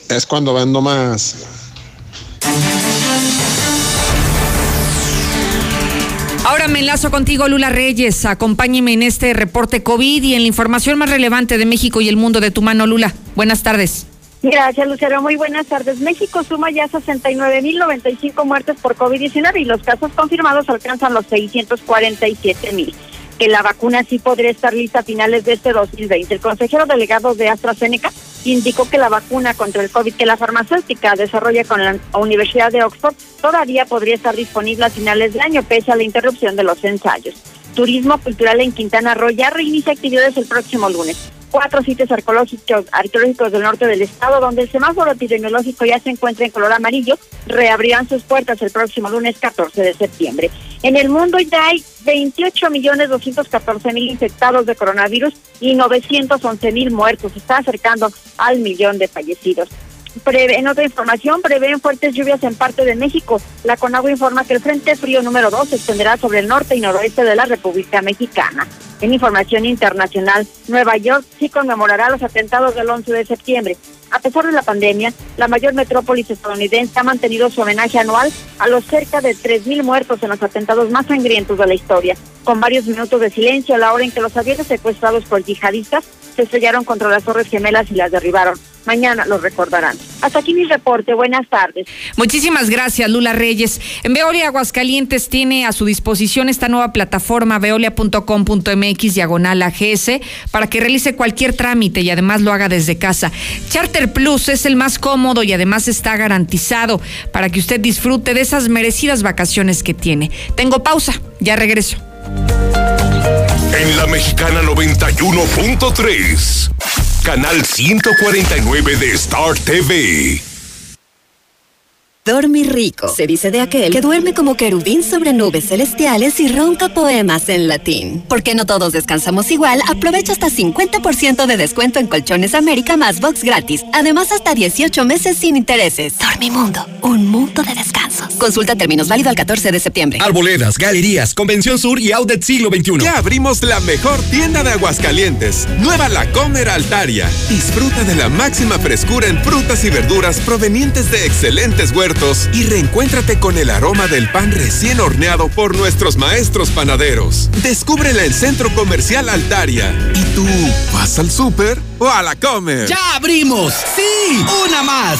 Es cuando vendo más.
Ahora me enlazo contigo, Lula Reyes. Acompáñeme en este reporte COVID y en la información más relevante de México y el mundo de tu mano, Lula. Buenas tardes.
Gracias, Lucero. Muy buenas tardes. México suma ya 69.095 muertes por COVID-19 y los casos confirmados alcanzan los 647.000 que la vacuna sí podría estar lista a finales de este 2020. El consejero delegado de AstraZeneca indicó que la vacuna contra el COVID que la farmacéutica desarrolla con la Universidad de Oxford todavía podría estar disponible a finales de año, pese a la interrupción de los ensayos. Turismo cultural en Quintana Roo ya reinicia actividades el próximo lunes cuatro sitios arqueológicos, arqueológicos del norte del estado, donde el semáforo epidemiológico ya se encuentra en color amarillo, reabrirán sus puertas el próximo lunes 14 de septiembre. En el mundo ya hay 28.214.000 infectados de coronavirus y 911.000 muertos. Se está acercando al millón de fallecidos en otra información, prevén fuertes lluvias en parte de México. La Conagua informa que el Frente Frío número 2 se extenderá sobre el norte y noroeste de la República Mexicana. En información internacional, Nueva York sí conmemorará los atentados del 11 de septiembre. A pesar de la pandemia, la mayor metrópolis estadounidense ha mantenido su homenaje anual a los cerca de 3.000 muertos en los atentados más sangrientos de la historia, con varios minutos de silencio a la hora en que los aviones secuestrados por yihadistas se estrellaron contra las Torres Gemelas y las derribaron. Mañana los recordarán. Hasta aquí mi reporte. Buenas tardes.
Muchísimas gracias, Lula Reyes. En Veolia Aguascalientes tiene a su disposición esta nueva plataforma veolia.com.mx diagonal AGS para que realice cualquier trámite y además lo haga desde casa. Charter Plus es el más cómodo y además está garantizado para que usted disfrute de esas merecidas vacaciones que tiene. Tengo pausa, ya regreso.
En la Mexicana 91.3, canal 149 de Star TV.
Dormir rico. Se dice de aquel que duerme como querubín sobre nubes celestiales y ronca poemas en latín. Porque no todos descansamos igual, aprovecha hasta 50% de descuento en Colchones América más box gratis. Además, hasta 18 meses sin intereses. Dormimundo, un mundo de descansos. Consulta términos válido al 14 de septiembre.
Arboledas, galerías, Convención Sur y Outlet Siglo XXI.
Ya abrimos la mejor tienda de Aguascalientes. Nueva La Comer Altaria. Disfruta de la máxima frescura en frutas y verduras provenientes de excelentes huertos y reencuéntrate con el aroma del pan recién horneado por nuestros maestros panaderos. Descúbrela en Centro Comercial Altaria. ¿Y tú vas al súper o a la comer?
¡Ya abrimos! ¡Sí! ¡Una más!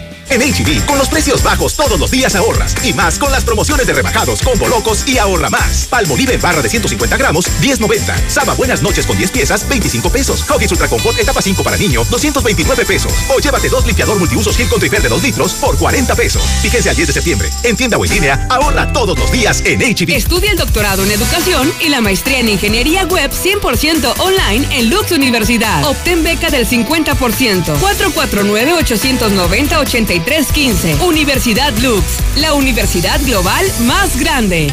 En HB, con los precios bajos todos los días ahorras. Y más con las promociones de rebajados, combo locos y ahorra más. Palmolive en barra de 150 gramos, 10.90. Saba Buenas Noches con 10 piezas, 25 pesos. Huggies Ultra Confort etapa 5 para niño, 229 pesos. O llévate dos limpiador multiusos Gil con de 2 litros por 40 pesos. Fíjense al 10 de septiembre. En tienda o en línea, ahorra todos los días en HB.
Estudia el doctorado en educación y la maestría en ingeniería web 100% online en Lux Universidad. Obtén beca del 50%. 449 890 83
3315. Universidad Lux, la universidad global más grande.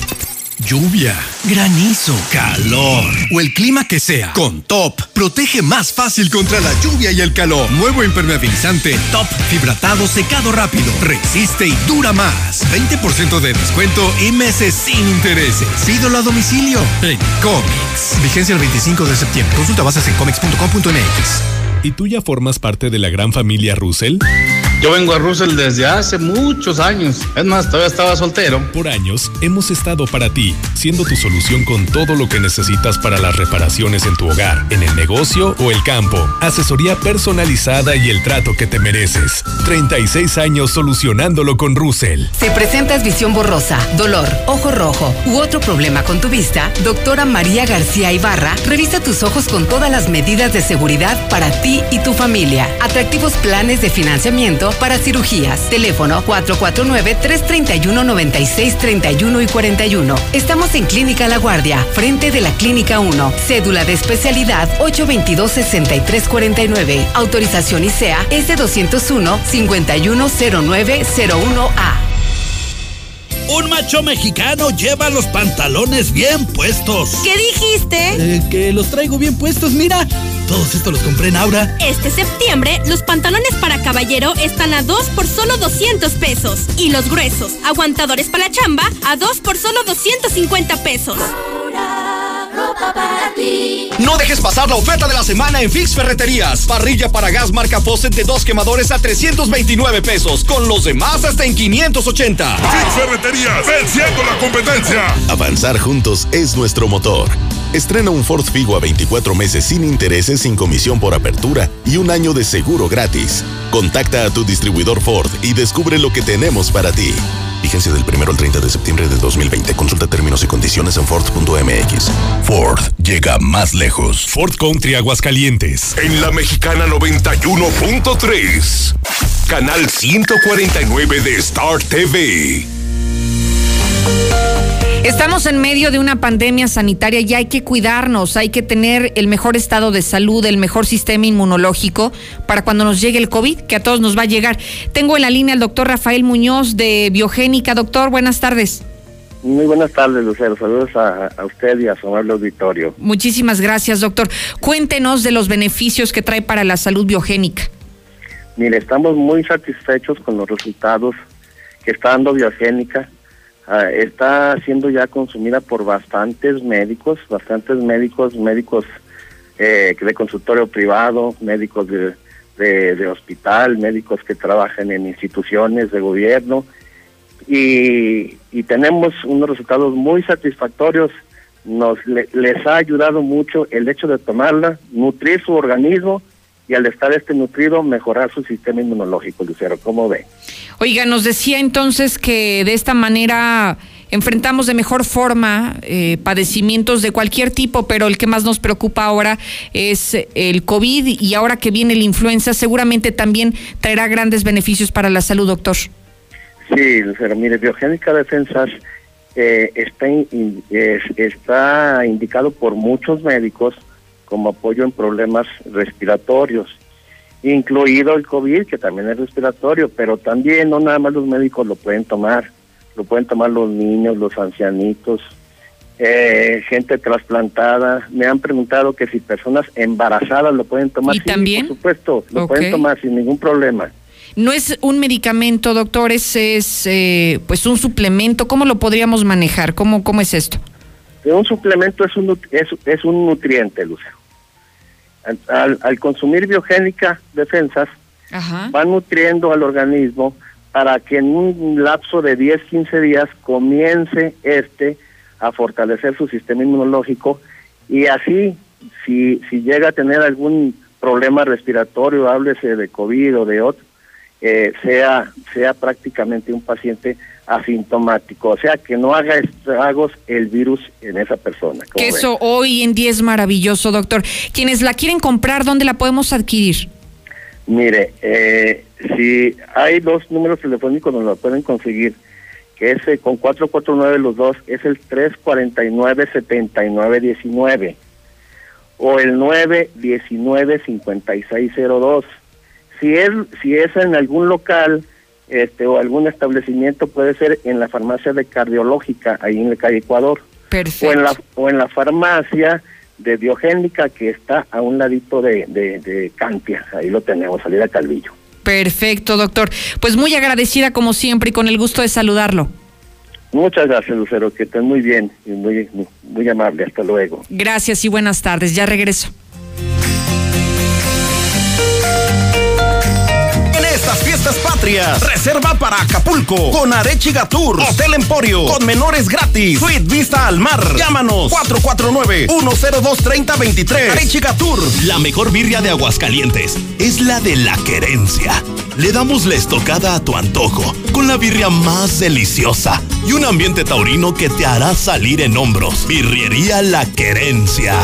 Lluvia, granizo, calor o el clima que sea. Con Top, protege más fácil contra la lluvia y el calor. Nuevo impermeabilizante Top Fibratado Secado Rápido. Resiste y dura más. 20% de descuento y meses sin intereses. Pídelo a domicilio en Comics. Vigencia el 25 de septiembre. Consulta bases en comics.com.mx.
¿Y tú ya formas parte de la gran familia Russell?
Yo vengo a Russell desde hace muchos años. Es más, todavía estaba soltero.
Por años hemos estado para ti, siendo tu solución con todo lo que necesitas para las reparaciones en tu hogar, en el negocio o el campo. Asesoría personalizada y el trato que te mereces. 36 años solucionándolo con Russell.
Si presentas visión borrosa, dolor, ojo rojo u otro problema con tu vista, doctora María García Ibarra revisa tus ojos con todas las medidas de seguridad para ti y tu familia. Atractivos planes de financiamiento para cirugías. Teléfono 449-331-9631 y 41. Estamos en Clínica La Guardia, frente de la Clínica 1. Cédula de especialidad 822-6349. Autorización ICEA S201-510901A.
Un macho mexicano lleva los pantalones bien puestos.
¿Qué dijiste?
Eh, que los traigo bien puestos, mira. Todos estos los compré en Aura.
Este septiembre, los pantalones para caballero están a 2 por solo 200 pesos. Y los gruesos, aguantadores para la chamba, a 2 por solo 250 pesos.
No dejes pasar la oferta de la semana en Fix Ferreterías. Parrilla para gas marca Fawcett de dos quemadores a 329 pesos. Con los demás hasta en 580.
Fix Ferreterías, venciendo la competencia.
Avanzar juntos es nuestro motor. Estrena un Ford Figo a 24 meses sin intereses, sin comisión por apertura y un año de seguro gratis. Contacta a tu distribuidor Ford y descubre lo que tenemos para ti. Vigencia del 1 al 30 de septiembre de 2020. Consulta términos y condiciones en Ford.mx.
Ford llega más lejos. Ford Country Aguascalientes. En la mexicana 91.3. Canal 149 de Star TV.
Estamos en medio de una pandemia sanitaria y hay que cuidarnos, hay que tener el mejor estado de salud, el mejor sistema inmunológico para cuando nos llegue el COVID, que a todos nos va a llegar. Tengo en la línea al doctor Rafael Muñoz de Biogénica. Doctor, buenas tardes.
Muy buenas tardes, Lucero. Saludos a, a, usted y a su amable auditorio.
Muchísimas gracias, doctor. Cuéntenos de los beneficios que trae para la salud biogénica.
Mire, estamos muy satisfechos con los resultados que está dando Biogénica uh, está siendo ya consumida por bastantes médicos, bastantes médicos, médicos eh, de consultorio privado, médicos de, de, de, hospital, médicos que trabajan en instituciones de gobierno y, y tenemos unos resultados muy satisfactorios. Nos le, les ha ayudado mucho el hecho de tomarla, nutrir su organismo y al estar este nutrido mejorar su sistema inmunológico, Lucero. ¿Cómo ve?
Oiga, nos decía entonces que de esta manera enfrentamos de mejor forma eh, padecimientos de cualquier tipo, pero el que más nos preocupa ahora es el COVID y ahora que viene la influenza seguramente también traerá grandes beneficios para la salud, doctor.
Sí, Lucero, mire, Biogénica Defensas eh, está, in, es, está indicado por muchos médicos como apoyo en problemas respiratorios, incluido el COVID, que también es respiratorio, pero también no nada más los médicos lo pueden tomar, lo pueden tomar los niños, los ancianitos, eh, gente trasplantada. Me han preguntado que si personas embarazadas lo pueden tomar.
¿Y
sí,
también?
Por supuesto, lo
Okay.
pueden tomar sin ningún problema.
No es un medicamento, doctor, es, es eh, pues un suplemento. ¿Cómo lo podríamos manejar? ¿Cómo, cómo es esto?
Un suplemento es un, es, es un nutriente, Lucero. Al consumir biogénica defensas,
Ajá.
va nutriendo al organismo para que en un lapso de 10, 15 días comience este a fortalecer su sistema inmunológico y así, si, si llega a tener algún problema respiratorio, háblese de COVID o de otro, eh, sea, sea prácticamente un paciente asintomático, o sea, que no haga estragos el virus en esa persona.
Eso hoy en día es maravilloso, doctor. Quienes la quieren comprar, ¿dónde la podemos adquirir?
Mire, eh, si hay dos números telefónicos donde lo pueden conseguir, que es eh, con 449 los dos, es el 349-7919 o el 919-5602. Si es, si es en algún local, este, o algún establecimiento puede ser en la farmacia de cardiológica, ahí en la calle Ecuador. O en la, o en la farmacia de biogénica que está a un ladito de, de, de Cantia, ahí lo tenemos, salida Calvillo.
Perfecto, doctor. Pues muy agradecida como siempre y con el gusto de saludarlo.
Muchas gracias, Lucero, que estén muy bien y muy, muy, muy amable. Hasta luego.
Gracias y buenas tardes. Ya regreso.
Patrias. Reserva para Acapulco con Arechiga Tours, Hotel Emporio, con menores gratis, Suite Vista al Mar. Llámanos 449-102-3023. Arechiga Tours. La mejor birria de Aguascalientes es la de la querencia. Le damos la estocada a tu antojo con la birria más deliciosa y un ambiente taurino que te hará salir en hombros. Birriería La Querencia.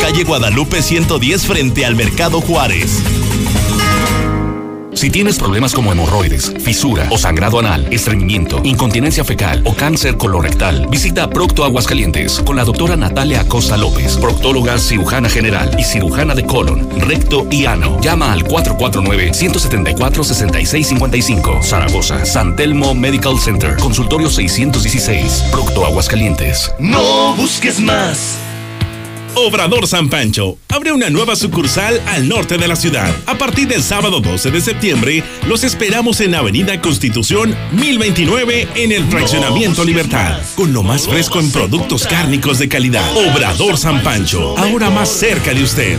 Calle Guadalupe 110 frente al Mercado Juárez. Si tienes problemas como hemorroides, fisura o sangrado anal, estreñimiento, incontinencia fecal o cáncer colorectal, visita Procto Aguascalientes con la doctora Natalia Acosta López, proctóloga cirujana general y cirujana de colon, recto y ano. Llama al 449-174-6655. Zaragoza, San Telmo Medical Center, consultorio 616, Procto Aguascalientes.
No busques más.
Obrador San Pancho abre una nueva sucursal al norte de la ciudad. A partir del sábado 12 de septiembre, los esperamos en Avenida Constitución 1029 en el Fraccionamiento Libertad, con lo más fresco en productos cárnicos de calidad. Obrador San Pancho, ahora más cerca de usted.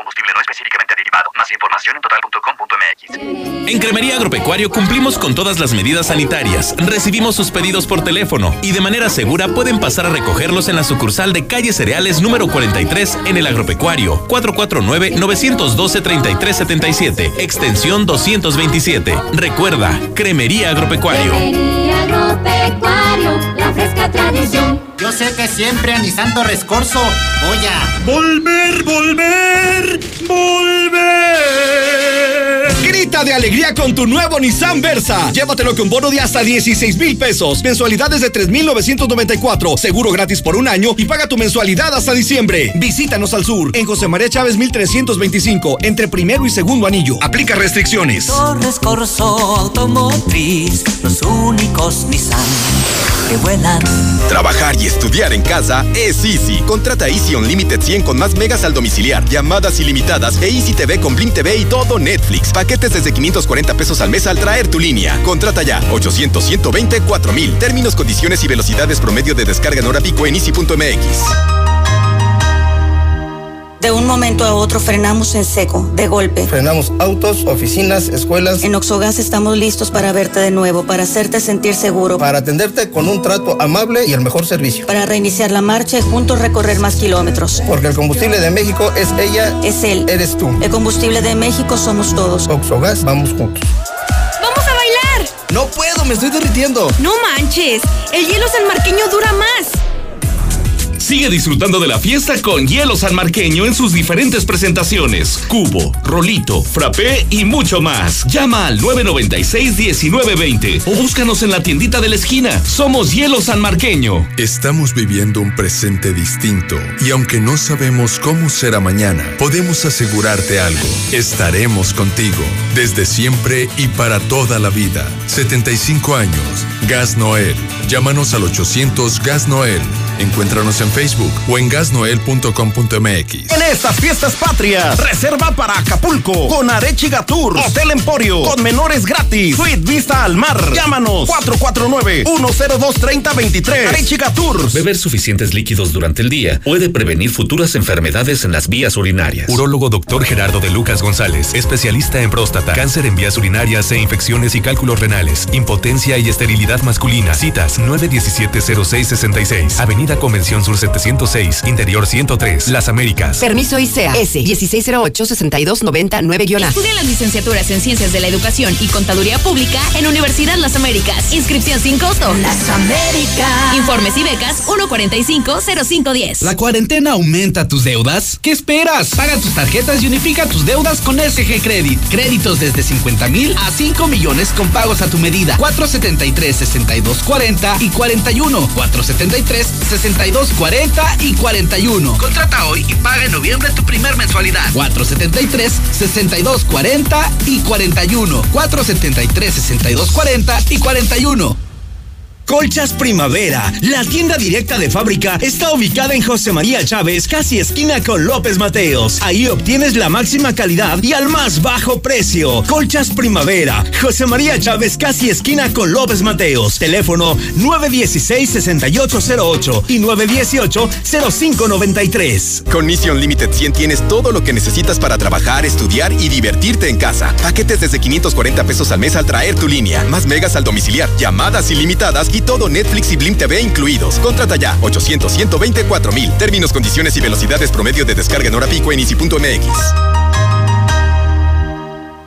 combustible no específicamente derivado. Más información en total.com.mx.
En Cremería Agropecuario cumplimos con todas las medidas sanitarias. Recibimos sus pedidos por teléfono y de manera segura pueden pasar a recogerlos en la sucursal de calle Cereales número 43 en el Agropecuario 449-912-3377, extensión 227. Recuerda, Cremería Agropecuario.
Cremería Agropecuario, la fresca tradición.
Yo sé que siempre a mi santo rescorso voy a
volver, volver, volver. Grita de alegría con tu nuevo Nissan Versa. Llévatelo con bono de hasta 16 mil pesos. Mensualidades de 3,994. Seguro gratis por un año y paga tu mensualidad hasta diciembre. Visítanos al sur en José María Chávez 1325, entre primero y segundo anillo. Aplica restricciones.
Torres Corso Automotriz, los únicos Nissan que vuelan.
Trabajar y estudiar en casa es Easy. Contrata Easy Unlimited 100 con más megas al domiciliar, llamadas ilimitadas e Easy TV con Blim TV y todo Netflix. Paquetes desde 540 pesos al mes al traer tu línea. Contrata ya 800 120 4000. Términos, condiciones y velocidades promedio de descarga en hora pico en easy.mx.
De un momento a otro frenamos en seco, de golpe.
Frenamos autos, oficinas, escuelas.
En Oxogas estamos listos para verte de nuevo, para hacerte sentir seguro.
Para atenderte con un trato amable y el mejor servicio.
Para reiniciar la marcha y juntos recorrer más kilómetros.
Porque el combustible de México es ella.
Es él.
Eres tú.
El combustible de México somos todos.
Oxogas, vamos juntos.
¡Vamos a bailar!
No puedo, me estoy derritiendo.
No manches, el hielo sanmarqueño dura más.
Sigue disfrutando de la fiesta con hielo sanmarqueño en sus diferentes presentaciones. Cubo, rolito, frappé y mucho más. Llama al 996-1920 o búscanos en la tiendita de la esquina. Somos Hielo Sanmarqueño.
Estamos viviendo un presente distinto y aunque no sabemos cómo será mañana, podemos asegurarte algo. Estaremos contigo desde siempre y para toda la vida. 75 años. Gas Noel. Llámanos al 800 Gas Noel. Encuéntranos en Facebook o en gasnoel.com.mx.
En estas fiestas patrias, reserva para Acapulco con Arechiga Tours, Hotel Emporio, con menores gratis, Suite Vista al Mar. Llámanos 449-102-3023. Arechiga Tours.
Beber suficientes líquidos durante el día puede prevenir futuras enfermedades en las vías urinarias.
Urólogo Dr. Gerardo de Lucas González, especialista en próstata, cáncer en vías urinarias e infecciones y cálculos renales, impotencia y esterilidad masculina. Citas 917-0666. Avenida Convención Sur 706, Interior 103, Las Américas.
Permiso ICEA S 1608-6299-A.
Estudia las licenciaturas en Ciencias de la Educación y Contaduría Pública en Universidad Las Américas. Inscripción sin costo.
Las Américas.
Informes y becas 145-0510.
¿La cuarentena aumenta tus deudas? ¿Qué esperas? Paga tus tarjetas y unifica tus deudas con SG Credit. Créditos desde 50 mil a 5 millones con pagos a tu medida. 473-6240 y 41. 473-6240 y 41. Contrata hoy y paga en noviembre tu primer mensualidad. 473-6240 y 41. 473-6240 y 41.
Colchas Primavera, la tienda directa de fábrica, está ubicada en José María Chávez, casi esquina con López Mateos. Ahí obtienes la máxima calidad y al más bajo precio. Colchas Primavera, José María Chávez, casi esquina con López Mateos. Teléfono 916-6808 y 918-0593.
Con Mission Limited 100 tienes todo lo que necesitas para trabajar, estudiar y divertirte en casa. Paquetes desde 540 pesos al mes al traer tu línea, más megas al domiciliar, llamadas ilimitadas y todo Netflix y Blim TV incluidos. Contrata ya 800 124 mil. Términos, condiciones y velocidades promedio de descarga en hora pico en easy.mx.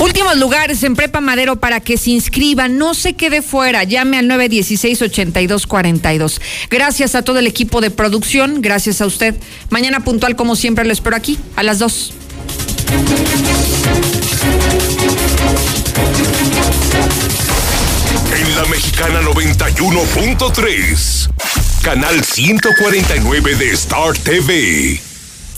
Últimos lugares en Prepa Madero para que se inscriban, no se quede fuera, llame al 916-8242. Gracias a todo el equipo de producción, gracias a usted. Mañana puntual como siempre lo espero aquí, a las 2.
En la mexicana 91.3, canal 149 de Star TV.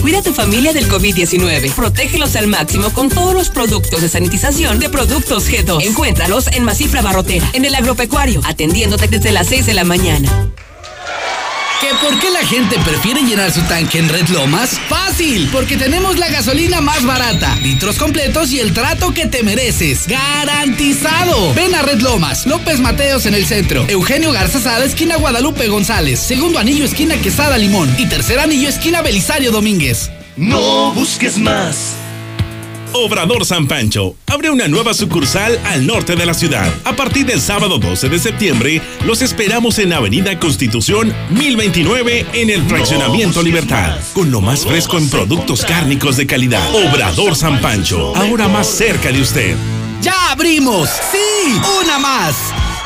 Cuida a tu familia del COVID-19. Protégelos al máximo con todos los productos de sanitización de Productos G2. Encuéntralos en Masifra Barrotera, en el agropecuario, atendiéndote desde las 6 de la mañana.
¿Que por qué la gente prefiere llenar su tanque en Red Lomas? Fácil, porque tenemos la gasolina más barata, litros completos y el trato que te mereces. ¡Garantizado! Ven a Red Lomas, López Mateos en el centro, Eugenio Garza Sada, esquina Guadalupe González, segundo anillo, esquina Quesada Limón y tercer anillo, esquina Belisario Domínguez.
No busques más.
Obrador San Pancho abre una nueva sucursal al norte de la ciudad. A partir del sábado 12 de septiembre, los esperamos en Avenida Constitución 1029 en el Fraccionamiento Libertad, con lo más fresco en productos cárnicos de calidad. Obrador San Pancho, ahora más cerca de usted.
¡Ya abrimos! ¡Sí! ¡Una más!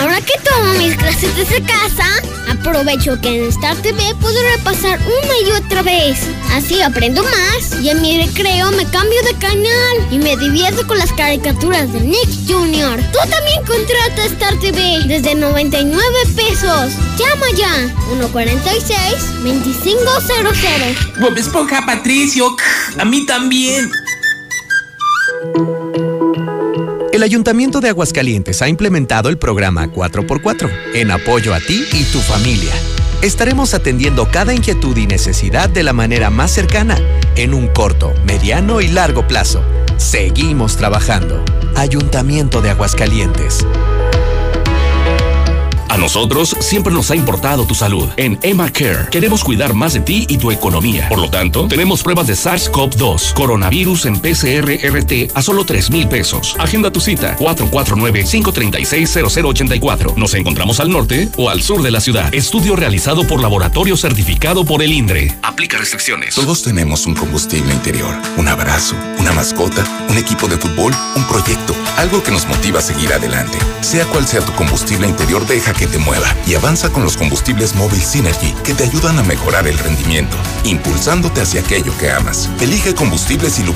Ahora que tomo mis clases desde casa, aprovecho que en Star TV puedo repasar una y otra vez. Así aprendo más y en mi recreo me cambio de canal y me divierto con las caricaturas de Nick Jr. Tú también contrata Star TV desde 99 pesos. Llama ya 146-2500.
Bob Esponja, Patricio, a mí también.
El Ayuntamiento de Aguascalientes ha implementado el programa 4x4 en apoyo a ti y tu familia. Estaremos atendiendo cada inquietud y necesidad de la manera más cercana, en un corto, mediano y largo plazo. Seguimos trabajando. Ayuntamiento de Aguascalientes.
A nosotros siempre nos ha importado tu salud. En Emma Care queremos cuidar más de ti y tu economía. Por lo tanto, tenemos pruebas de SARS-CoV-2, coronavirus en PCR-RT a solo 3 mil pesos. Agenda tu cita 449-536-0084. Nos encontramos al norte o al sur de la ciudad. Estudio realizado por laboratorio certificado por el INDRE. Aplica restricciones.
Todos tenemos un combustible interior, un abrazo, una mascota, un equipo de fútbol, un proyecto, algo que nos motiva a seguir adelante. Sea cual sea tu combustible interior, deja que te mueva y avanza con los combustibles móvil Synergy que te ayudan a mejorar el rendimiento, impulsándote hacia aquello que amas. Elige combustibles y lubricantes